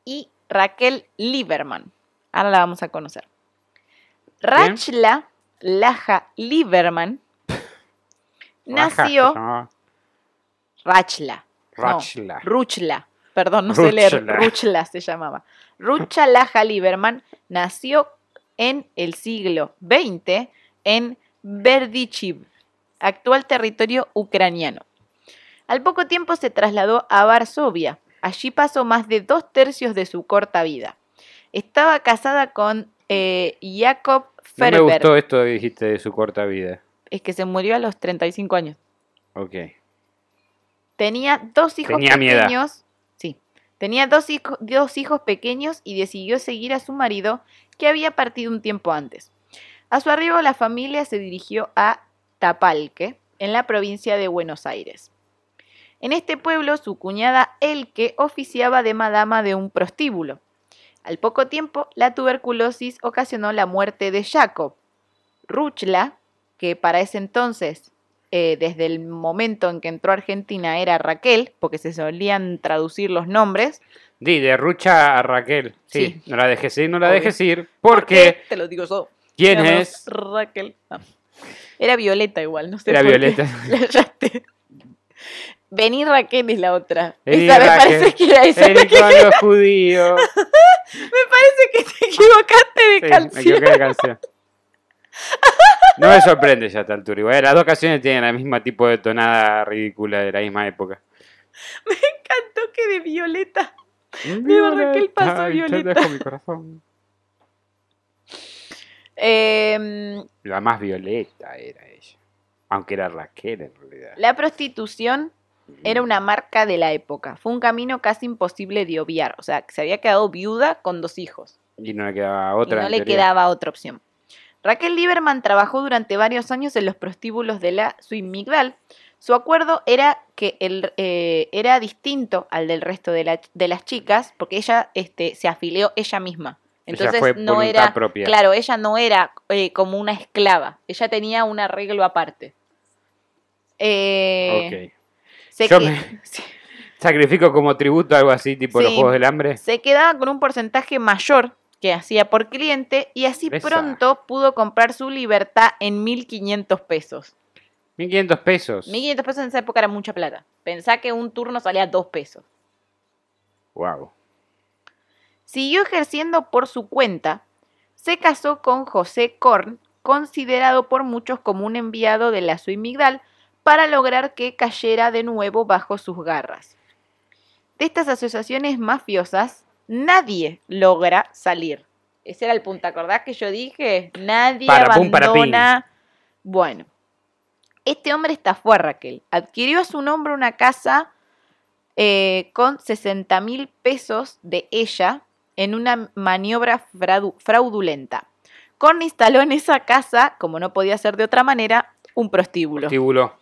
[SPEAKER 1] y Raquel Lieberman. Ahora la vamos a conocer. Rachla Laja Lieberman nació.
[SPEAKER 2] Raja,
[SPEAKER 1] Rachla. no,
[SPEAKER 2] Rachla.
[SPEAKER 1] Ruchla. Perdón, no sé leer.
[SPEAKER 2] Ruchla.
[SPEAKER 1] Ruchla se llamaba. Rucha Laja Lieberman nació en el siglo XX en Berdichiv, actual territorio ucraniano. Al poco tiempo se trasladó a Varsovia. Allí pasó más de dos tercios de su corta vida. Estaba casada con eh, Jakob
[SPEAKER 2] No me
[SPEAKER 1] Ferber.
[SPEAKER 2] gustó esto que dijiste de su corta vida.
[SPEAKER 1] Es que se murió a los 35 años.
[SPEAKER 2] Ok.
[SPEAKER 1] Tenía dos hijos
[SPEAKER 2] Tenía
[SPEAKER 1] pequeños. Tenía dos hijos pequeños y decidió seguir a su marido, que había partido un tiempo antes. A su arribo, la familia se dirigió a Tapalque, en la provincia de Buenos Aires. En este pueblo, su cuñada Elke oficiaba de madama de un prostíbulo. Al poco tiempo, la tuberculosis ocasionó la muerte de Jacob. Ruchla, que para ese entonces eh, desde el momento en que entró a Argentina era Raquel, porque se solían traducir los nombres.
[SPEAKER 2] Di, de Rucha a Raquel. Sí,
[SPEAKER 1] Sí.
[SPEAKER 2] no la dejes ir, no la
[SPEAKER 1] Obvio.
[SPEAKER 2] dejes ir. Porque,
[SPEAKER 1] Te lo digo yo.
[SPEAKER 2] ¿quién es?
[SPEAKER 1] Raquel. No. Era Violeta igual, no sé
[SPEAKER 2] Era
[SPEAKER 1] por qué.
[SPEAKER 2] Violeta. <laughs>
[SPEAKER 1] La hallaste. Vení Raquel es la otra.
[SPEAKER 2] Vení,
[SPEAKER 1] esa me
[SPEAKER 2] Raquel.
[SPEAKER 1] parece que era esa.
[SPEAKER 2] Vení con los judíos. <laughs>
[SPEAKER 1] Me parece que te equivocaste de
[SPEAKER 2] Sí, me equivoqué de canción. <laughs> No me sorprende ya a esta altura. Igual, las dos canciones tienen el mismo tipo de tonada ridícula de la misma época.
[SPEAKER 1] Me encantó que de Violeta. Raquel pasó
[SPEAKER 2] ay, te
[SPEAKER 1] Violeta.
[SPEAKER 2] dejo mi corazón.
[SPEAKER 1] Em,
[SPEAKER 2] La más violeta era ella. Aunque era Raquel en realidad.
[SPEAKER 1] la prostitución Era una marca de la época. Fue un camino casi imposible de obviar. O sea, se había quedado viuda con dos hijos.
[SPEAKER 2] Y no le quedaba
[SPEAKER 1] Y
[SPEAKER 2] otra.
[SPEAKER 1] no
[SPEAKER 2] en
[SPEAKER 1] le
[SPEAKER 2] teoría.
[SPEAKER 1] quedaba otra opción. Raquel Lieberman trabajó durante varios años en los prostíbulos de la Suimigdal. Su acuerdo era que el, eh, era distinto al del resto de, la- de las chicas, porque ella este, se afilió ella misma.
[SPEAKER 2] Ella
[SPEAKER 1] Entonces
[SPEAKER 2] fue
[SPEAKER 1] no era,
[SPEAKER 2] propia.
[SPEAKER 1] claro, ella no era eh, como una esclava, ella tenía un arreglo aparte. Eh,
[SPEAKER 2] Ok.
[SPEAKER 1] se,
[SPEAKER 2] Yo
[SPEAKER 1] que-
[SPEAKER 2] me- <laughs> Sacrifico como tributo algo así, tipo los. Juegos del Hambre.
[SPEAKER 1] se quedaba con un porcentaje mayor que hacía por cliente y así
[SPEAKER 2] Esa.
[SPEAKER 1] pronto pudo comprar su libertad en 1.500 pesos.
[SPEAKER 2] 1500 pesos.
[SPEAKER 1] 1.500 pesos en esa época era mucha plata. Pensá que un turno salía 2 pesos.
[SPEAKER 2] Wow.
[SPEAKER 1] Siguió ejerciendo por su cuenta. Se casó con José Korn, considerado por muchos como un enviado de la Suimigdal, para lograr que cayera de nuevo bajo sus garras. De estas asociaciones mafiosas, nadie logra salir. Ese era el punto, ¿acordás que yo dije? Nadie
[SPEAKER 2] Para pum,
[SPEAKER 1] abandona. Bueno, este hombre estafó a Raquel. Adquirió a su nombre una casa eh, con 60 mil pesos de ella en una maniobra fraudu- fraudulenta. Korn instaló en esa casa, como no podía ser de otra manera, un prostíbulo.
[SPEAKER 2] Prostíbulo.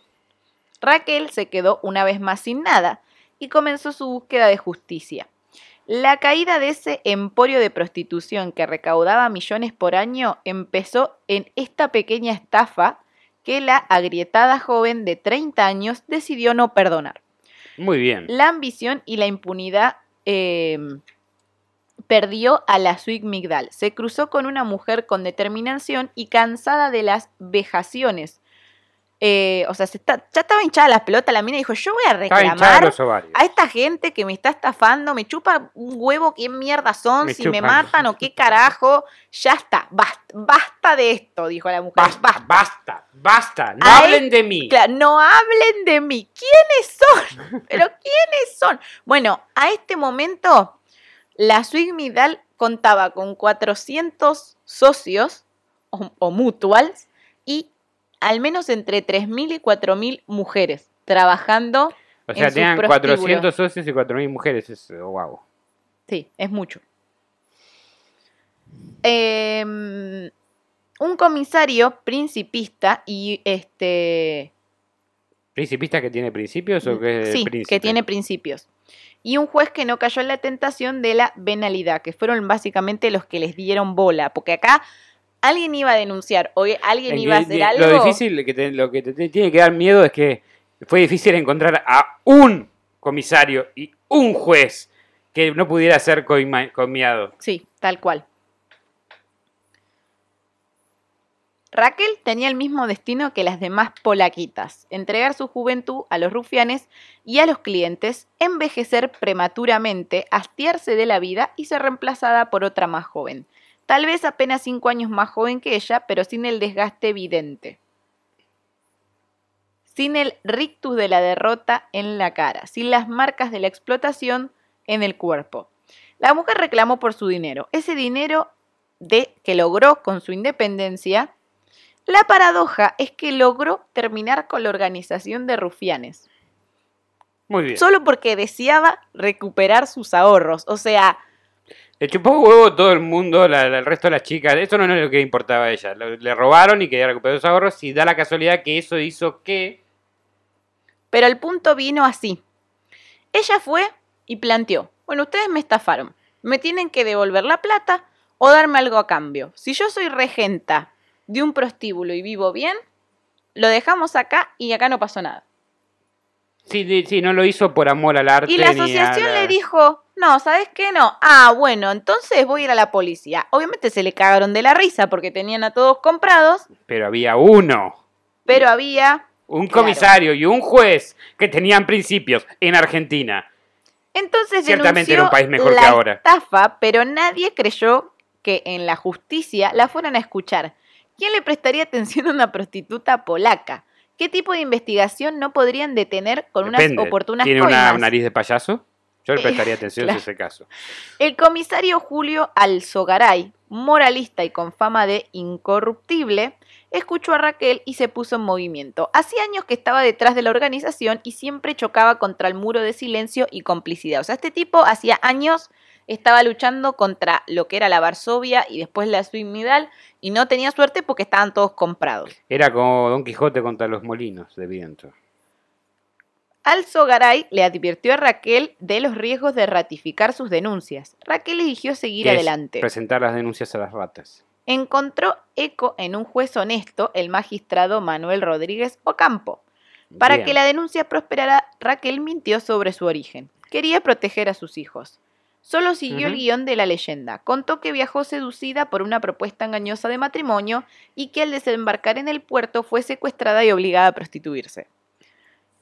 [SPEAKER 1] Raquel se quedó una vez más sin nada y comenzó su búsqueda de justicia. La caída de ese emporio de prostitución que recaudaba millones por año empezó en esta pequeña estafa que la agrietada joven de 30 años decidió no perdonar.
[SPEAKER 2] Muy bien.
[SPEAKER 1] La ambición y la impunidad eh, perdió a la Swig Migdal. Se cruzó con una mujer con determinación y cansada de las vejaciones. Eh, o sea, se está- ya estaba hinchada las pelotas la mina y dijo, yo voy a reclamar a esta gente que me está estafando, me chupa un huevo, qué mierda son,
[SPEAKER 2] Me
[SPEAKER 1] si me matan o qué carajo, ya está, basta, basta de esto, dijo la mujer.
[SPEAKER 2] Basta, basta, basta. No
[SPEAKER 1] A
[SPEAKER 2] hablen de mí.
[SPEAKER 1] Claro, no hablen de mí. ¿Quiénes son? <laughs> ¿Pero quiénes son? Bueno, a este momento, la Swig Midal contaba con 400 socios o, o mutuals y al menos entre 3.000 y 4.000 mujeres trabajando.
[SPEAKER 2] O
[SPEAKER 1] en
[SPEAKER 2] sea,
[SPEAKER 1] su
[SPEAKER 2] tenían
[SPEAKER 1] prostíbulo.
[SPEAKER 2] 400 socios y 4.000 mujeres. Es wow.
[SPEAKER 1] Sí, es mucho. Em, un comisario principista y este
[SPEAKER 2] ¿Principista que tiene principios o que es
[SPEAKER 1] sí,
[SPEAKER 2] príncipe?
[SPEAKER 1] que tiene principios. Y un juez que no cayó en la tentación de la venalidad, que fueron básicamente los que les dieron bola, porque acá alguien iba a denunciar, o alguien
[SPEAKER 2] En
[SPEAKER 1] iba a
[SPEAKER 2] que-
[SPEAKER 1] hacer
[SPEAKER 2] de-
[SPEAKER 1] algo.
[SPEAKER 2] Lo difícil, que te- lo que te, te tiene que dar miedo es que fue difícil encontrar a un comisario y un juez que no pudiera ser comiado.
[SPEAKER 1] Sí, tal cual. Raquel tenía el mismo destino que las demás polaquitas, entregar su juventud a los rufianes y a los clientes, envejecer prematuramente, hastiarse de la vida y ser reemplazada por otra más joven. Tal vez apenas cinco años más joven que ella, pero sin el desgaste evidente. Sin el rictus de la derrota en la cara, sin las marcas de la explotación en el cuerpo. La mujer reclamó por su dinero. Ese dinero de que logró con su independencia. La paradoja es que logró terminar con la organización de rufianes.
[SPEAKER 2] Muy bien.
[SPEAKER 1] Solo porque deseaba recuperar sus ahorros. O sea,
[SPEAKER 2] Le chupó huevo todo el mundo, el resto de las chicas. Eso no, es lo que le importaba a ella. Lo- Le robaron y quería recuperar sus ahorros. Y da la casualidad que eso hizo que.
[SPEAKER 1] pero el punto vino así. Ella fue y planteó, bueno, ustedes me estafaron. Me tienen que devolver la plata o darme algo a cambio. Si yo soy regenta de un prostíbulo y vivo bien, lo dejamos acá y acá no pasó nada.
[SPEAKER 2] Sí, sí, sí, no lo hizo por amor al arte.
[SPEAKER 1] Y la
[SPEAKER 2] ni a
[SPEAKER 1] asociación
[SPEAKER 2] la-
[SPEAKER 1] le dijo, no, ¿sabes qué? No. Ah, bueno, entonces voy a ir a la policía. Obviamente se le cagaron de la risa porque tenían a todos comprados,
[SPEAKER 2] Pero había uno.
[SPEAKER 1] pero había...
[SPEAKER 2] Un
[SPEAKER 1] Claro.
[SPEAKER 2] comisario y un juez que tenían principios en Argentina.
[SPEAKER 1] Entonces
[SPEAKER 2] Ciertamente era un país mejor
[SPEAKER 1] la
[SPEAKER 2] que ahora.
[SPEAKER 1] estafa, pero nadie creyó que en la justicia la fueran a escuchar. ¿Quién le prestaría atención a una prostituta polaca? ¿Qué tipo de investigación no podrían detener con unas oportunas
[SPEAKER 2] ¿Tiene una nariz de payaso? Yo le
[SPEAKER 1] Eh,
[SPEAKER 2] prestaría atención
[SPEAKER 1] claro.
[SPEAKER 2] si es el caso.
[SPEAKER 1] El comisario Julio Alzogaray, moralista y con fama de incorruptible, escuchó a Raquel y se puso en movimiento. Hacía años que estaba detrás de la organización y siempre chocaba contra el muro de silencio y complicidad. O sea, este tipo hacía años estaba luchando contra lo que era la Varsovia y después la Suimidal y no tenía suerte porque estaban todos comprados.
[SPEAKER 2] Era como Don Quijote contra los molinos de viento.
[SPEAKER 1] Alzogaray le advirtió a Raquel de los riesgos de ratificar sus denuncias. Raquel eligió seguir
[SPEAKER 2] es
[SPEAKER 1] adelante.
[SPEAKER 2] Presentar las denuncias a las ratas.
[SPEAKER 1] encontró eco en un juez honesto, el magistrado Manuel Rodríguez Ocampo. Para
[SPEAKER 2] Bien.
[SPEAKER 1] que la denuncia prosperara, Raquel mintió sobre su origen. Quería proteger a sus hijos. Solo siguió el guion de la leyenda. Contó que viajó seducida por una propuesta engañosa de matrimonio y que al desembarcar en el puerto fue secuestrada y obligada a prostituirse.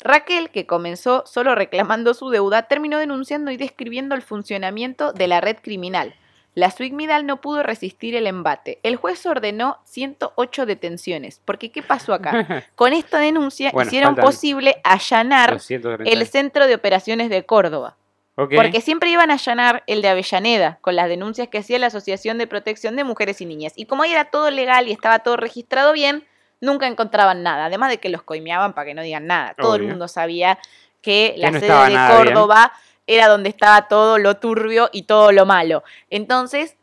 [SPEAKER 1] Raquel, que comenzó solo reclamando su deuda, terminó denunciando y describiendo el funcionamiento de la red criminal. La Suigmidal no pudo resistir el embate. El juez ordenó 108 detenciones. Porque, ¿qué pasó acá? <laughs> Con esta denuncia
[SPEAKER 2] Bueno,
[SPEAKER 1] hicieron posible allanar
[SPEAKER 2] 230.
[SPEAKER 1] el Centro de Operaciones de Córdoba. Porque siempre iban a allanar el de Avellaneda con las denuncias que hacía la Asociación de Protección de Mujeres y Niñas. Y como ahí era todo legal y estaba todo registrado bien, nunca encontraban nada. Además de que los coimeaban para que no digan nada. Todo el mundo sabía que la
[SPEAKER 2] no
[SPEAKER 1] sede de
[SPEAKER 2] bien.
[SPEAKER 1] Córdoba era donde estaba todo lo turbio y todo lo malo. Entonces,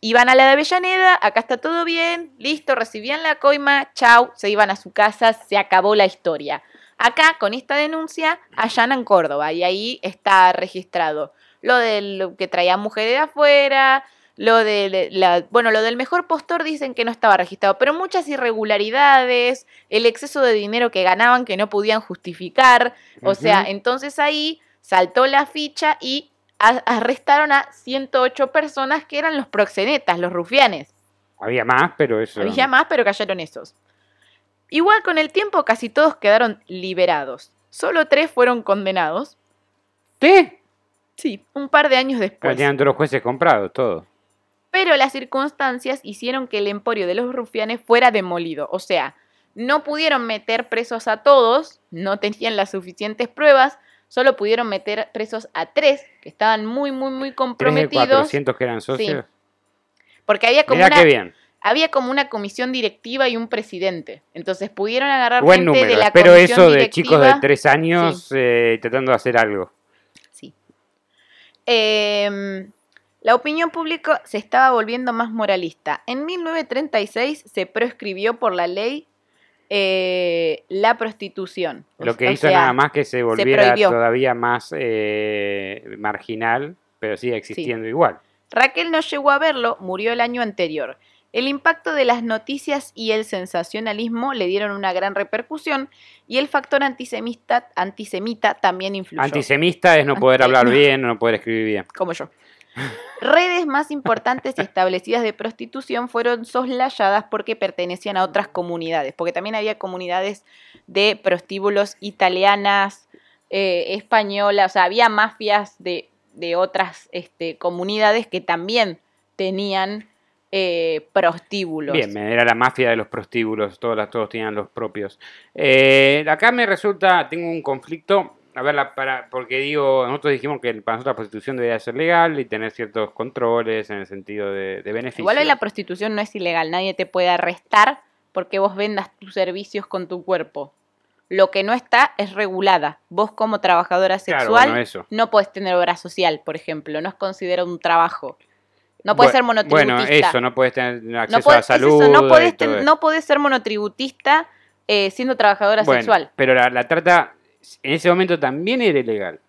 [SPEAKER 1] iban a la de Avellaneda, acá está todo bien, listo, recibían la coima, chau, se iban a su casa, se acabó la historia. Acá, con esta denuncia, allanan Córdoba y ahí está registrado. lo del que traía mujeres de afuera, lo de la, bueno, lo del mejor postor dicen que no estaba registrado, pero muchas irregularidades, el exceso de dinero que ganaban que no podían justificar, o sea, entonces ahí saltó la ficha y arrestaron a 108 personas que eran los proxenetas, los rufianes.
[SPEAKER 2] Había más, pero eso.
[SPEAKER 1] Había más, pero cayeron esos. Igual con el tiempo casi todos quedaron liberados. Solo tres fueron condenados.
[SPEAKER 2] ¿Qué?
[SPEAKER 1] Sí, un par de años después.
[SPEAKER 2] Tenían todos los jueces comprados, todo.
[SPEAKER 1] Pero las circunstancias hicieron que el emporio de los rufianes fuera demolido. O sea, no pudieron meter presos a todos, no tenían las suficientes pruebas, solo pudieron meter presos a tres que estaban muy, muy, muy comprometidos. ¿Tres
[SPEAKER 2] 400 que eran socios?
[SPEAKER 1] Porque había como,
[SPEAKER 2] una, bien.
[SPEAKER 1] Había como una comisión directiva y un presidente. Entonces pudieron agarrar gente de la
[SPEAKER 2] pero eso de chicos de tres años eh, tratando de hacer algo.
[SPEAKER 1] Sí. Eh, la opinión pública se estaba volviendo más moralista. En 1936 se proscribió por la ley eh, la prostitución.
[SPEAKER 2] Lo que hizo nada más que se volviera todavía más eh, marginal, pero sigue existiendo igual.
[SPEAKER 1] Raquel no llegó a verlo, murió el año anterior. El impacto de las noticias y el sensacionalismo le dieron una gran repercusión y el factor antisemita, antisemita también influyó.
[SPEAKER 2] Antisemita es no poder hablar bien, no poder escribir bien.
[SPEAKER 1] Como yo. Redes más importantes y <laughs> establecidas de prostitución fueron soslayadas porque pertenecían a otras comunidades, porque también había comunidades de prostíbulos italianas, eh, españolas, o sea, había mafias de, otras este, comunidades que también tenían eh, prostíbulos.
[SPEAKER 2] Bien, era la mafia de los prostíbulos, todos, todos tenían los propios. Eh, acá me resulta, tengo un conflicto a ver, para, porque digo, nosotros dijimos que para nosotros la prostitución debería ser legal y tener ciertos controles en el sentido de, de beneficio.
[SPEAKER 1] Igual la prostitución no es ilegal, nadie te puede arrestar porque vos vendas tus servicios con tu cuerpo. Lo que no está es regulada. Vos como trabajadora sexual no puedes tener obra social, por ejemplo, no es considerado un trabajo. No puedes ser monotributista.
[SPEAKER 2] Bueno, eso, no puedes tener acceso a la salud.
[SPEAKER 1] no, puedes ser monotributista eh, siendo trabajadora sexual.
[SPEAKER 2] Pero la, la trata en ese momento también era ilegal.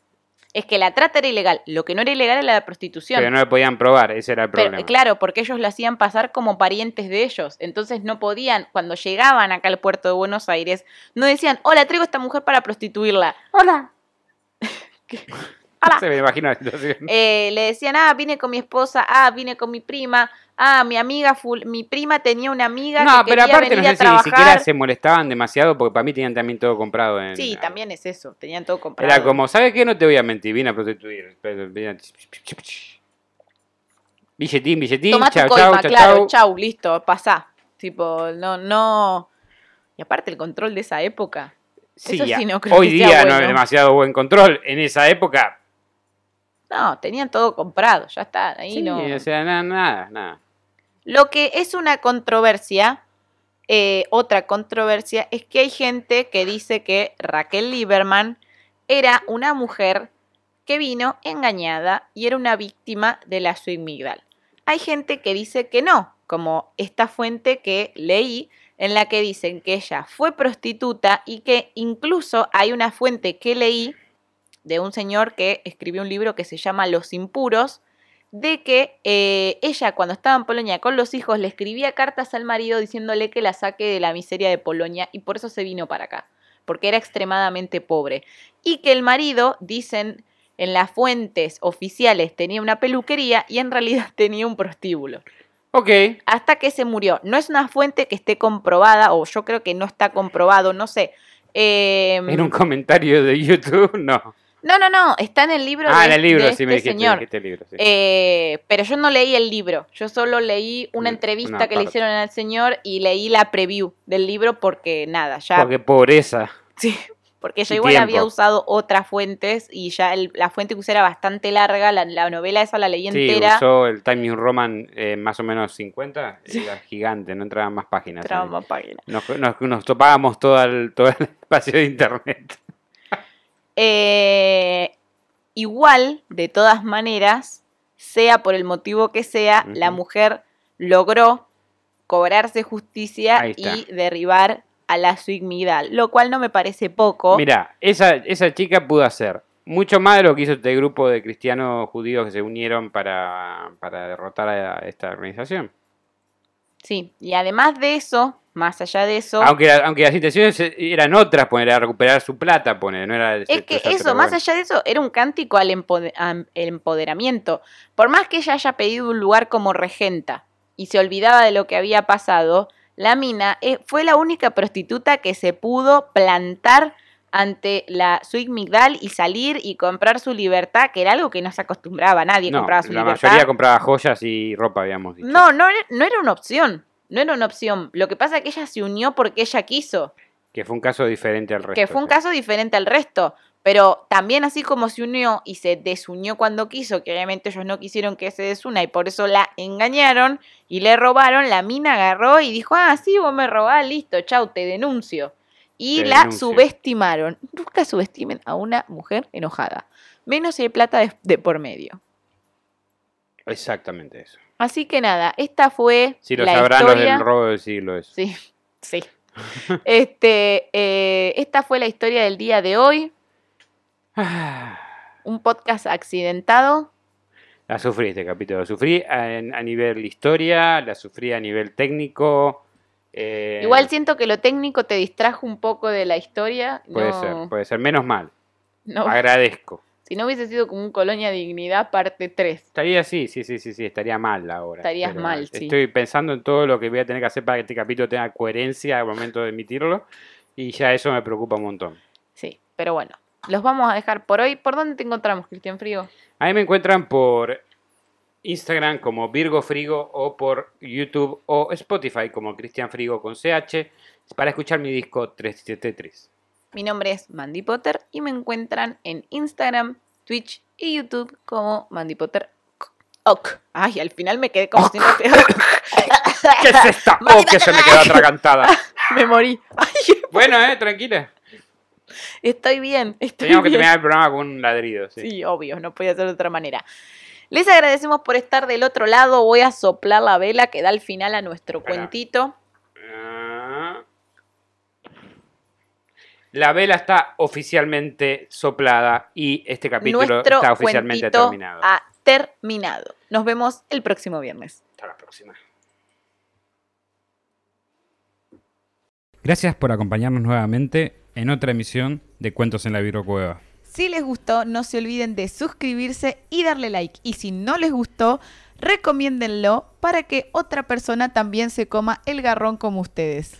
[SPEAKER 1] Es que la trata era ilegal. Lo que no era ilegal era la prostitución.
[SPEAKER 2] Pero no lo podían probar, ese era el problema.
[SPEAKER 1] claro, porque ellos lo hacían pasar como parientes de ellos. Entonces no podían, cuando llegaban acá al puerto de Buenos Aires, no decían, hola, traigo a esta mujer para prostituirla. Hola. <laughs>
[SPEAKER 2] Se me imagina la situación.
[SPEAKER 1] Eh, le decían, ah, vine con mi esposa, ah, vine con mi prima, ah, mi amiga, mi prima tenía una amiga
[SPEAKER 2] no,
[SPEAKER 1] que
[SPEAKER 2] pero
[SPEAKER 1] aparte
[SPEAKER 2] venir no sé si ni siquiera se molestaban demasiado porque para mí tenían también todo comprado. En,
[SPEAKER 1] sí, también es eso, tenían todo comprado.
[SPEAKER 2] Era como, ¿sabes qué? No te voy a mentir, vine a prostituir. Billetín, billetín, chau, chau, chau,
[SPEAKER 1] claro, chau, listo, pasá. Tipo, no, no... Y aparte el control de esa época.
[SPEAKER 2] Sí, hoy día no es demasiado buen control. En esa época
[SPEAKER 1] no, tenían todo comprado, ya está, ahí no.
[SPEAKER 2] O sea, nada, nada, nada.
[SPEAKER 1] Lo que es una controversia, eh, otra controversia, es que hay gente que dice que Raquel Lieberman era una mujer que vino engañada y era una víctima de la suimigdal. Hay gente que dice que no, como esta fuente que leí, en la que dicen que ella fue prostituta y que incluso hay una fuente que leí de un señor que escribió un libro que se llama Los Impuros, de que eh, ella cuando estaba en Polonia con los hijos le escribía cartas al marido diciéndole que la saque de la miseria de Polonia y por eso se vino para acá, porque era extremadamente pobre. Y que el marido, dicen en las fuentes oficiales, tenía una peluquería y en realidad <laughs> tenía un prostíbulo.
[SPEAKER 2] Ok.
[SPEAKER 1] Hasta que se murió. No es una fuente que esté comprobada, o yo creo que no está comprobado, no sé.
[SPEAKER 2] en un comentario de YouTube, <laughs> no.
[SPEAKER 1] No, no, no, está en el libro
[SPEAKER 2] ah,
[SPEAKER 1] de,
[SPEAKER 2] en el libro, sí,
[SPEAKER 1] me este señor.
[SPEAKER 2] libro, sí.
[SPEAKER 1] Eh, pero yo no leí el libro, yo solo leí una entrevista que le hicieron al señor y leí la preview del libro porque nada, ya...
[SPEAKER 2] Porque pobreza.
[SPEAKER 1] Sí, <laughs> porque yo igual había usado otras fuentes y ya la fuente que usé era bastante larga, la, novela esa la leí entera.
[SPEAKER 2] Sí, usó el Time New Roman eh, más o menos 50, era gigante, no entraban más páginas.
[SPEAKER 1] Entraban más páginas.
[SPEAKER 2] Nos, topábamos todo el, todo el <laughs> espacio de internet.
[SPEAKER 1] Eh, igual, de todas maneras, sea por el motivo que sea, la mujer logró cobrarse justicia y derribar a la suigmidal, lo cual no me parece poco.
[SPEAKER 2] Mira, esa, esa chica pudo hacer mucho más de lo que hizo este grupo de cristianos judíos que se unieron para, para derrotar a esta organización.
[SPEAKER 1] Sí, y además de eso, más allá de eso...
[SPEAKER 2] Aunque, aunque las intenciones eran otras, poner a recuperar su plata, poner, no era...
[SPEAKER 1] Es que eso, más allá de eso, era un cántico al empoderamiento. Por más que ella haya pedido un lugar como regenta y se olvidaba de lo que había pasado, la mina eh, fue la única prostituta que se pudo plantar ante la Suic Migdal y salir y comprar su libertad, que era algo que no se acostumbraba, nadie compraba su
[SPEAKER 2] la
[SPEAKER 1] libertad.
[SPEAKER 2] La mayoría compraba joyas y ropa, habíamos dicho.
[SPEAKER 1] No, no, no era una opción, no era una opción. Lo que pasa es que ella se unió porque ella quiso.
[SPEAKER 2] Que fue un caso diferente al resto.
[SPEAKER 1] Que fue un caso diferente al resto. Pero también así como se unió y se desunió cuando quiso, que obviamente ellos no quisieron que se desuna y por eso la engañaron y le robaron, la mina agarró y dijo, ah, sí, vos me robás, listo, chau, te denuncio y la subestimaron. Nunca subestimen a una mujer enojada, menos si hay plata de, por medio.
[SPEAKER 2] Exactamente eso.
[SPEAKER 1] Así que nada, esta fue
[SPEAKER 2] si lo sabrán los del robo del siglo eso.
[SPEAKER 1] Sí, <laughs> sí. este, eh, esta fue la historia del día de hoy. <sighs> Un podcast accidentado.
[SPEAKER 2] La sufrí este capítulo. La sufrí a, a nivel historia, la sufrí a nivel técnico,
[SPEAKER 1] eh, Igual siento que lo técnico te distrajo un poco de la historia.
[SPEAKER 2] Puede ser, puede ser. Menos mal. Agradezco.
[SPEAKER 1] Si no hubiese sido como un Colonia Dignidad parte 3.
[SPEAKER 2] Estaría así, sí, sí, sí, sí, estaría mal ahora.
[SPEAKER 1] Estarías mal, sí.
[SPEAKER 2] Estoy pensando en todo lo que voy a tener que hacer para que este capítulo tenga coherencia al momento de emitirlo. Y ya eso me preocupa un montón.
[SPEAKER 1] Sí, pero bueno. Los vamos a dejar por hoy. ¿Por dónde te encontramos, Cristian Frigo?
[SPEAKER 2] Ahí me encuentran por Instagram como Virgo Frigo o por YouTube o Spotify como Cristian Frigo con CH para escuchar mi disco 373.
[SPEAKER 1] Mi nombre es Mandy Potter y me encuentran en Instagram, Twitch y YouTube como Mandy Potter. Ok. Ay, al final me quedé como si no
[SPEAKER 2] ¿Qué es esta? <laughs> Oh, que se me quedó atragantada. <laughs>
[SPEAKER 1] me morí. <laughs>
[SPEAKER 2] bueno, eh, tranquila.
[SPEAKER 1] Estoy bien. Estoy
[SPEAKER 2] Teníamos que terminar el programa con un ladrido. Sí.
[SPEAKER 1] sí, obvio, no podía ser de otra manera. Les agradecemos por estar del otro lado. Voy a soplar la vela que da al final a nuestro cuentito. Ah.
[SPEAKER 2] La vela está oficialmente soplada y este capítulo está oficialmente terminado.
[SPEAKER 1] Ha terminado. Nos vemos el próximo viernes.
[SPEAKER 2] Hasta la próxima. Gracias por acompañarnos nuevamente en otra emisión de Cuentos en la Cueva.
[SPEAKER 1] Si les gustó, no se olviden de suscribirse y darle like. Y si no les gustó, recomiéndenlo para que otra persona también se coma el garrón como ustedes.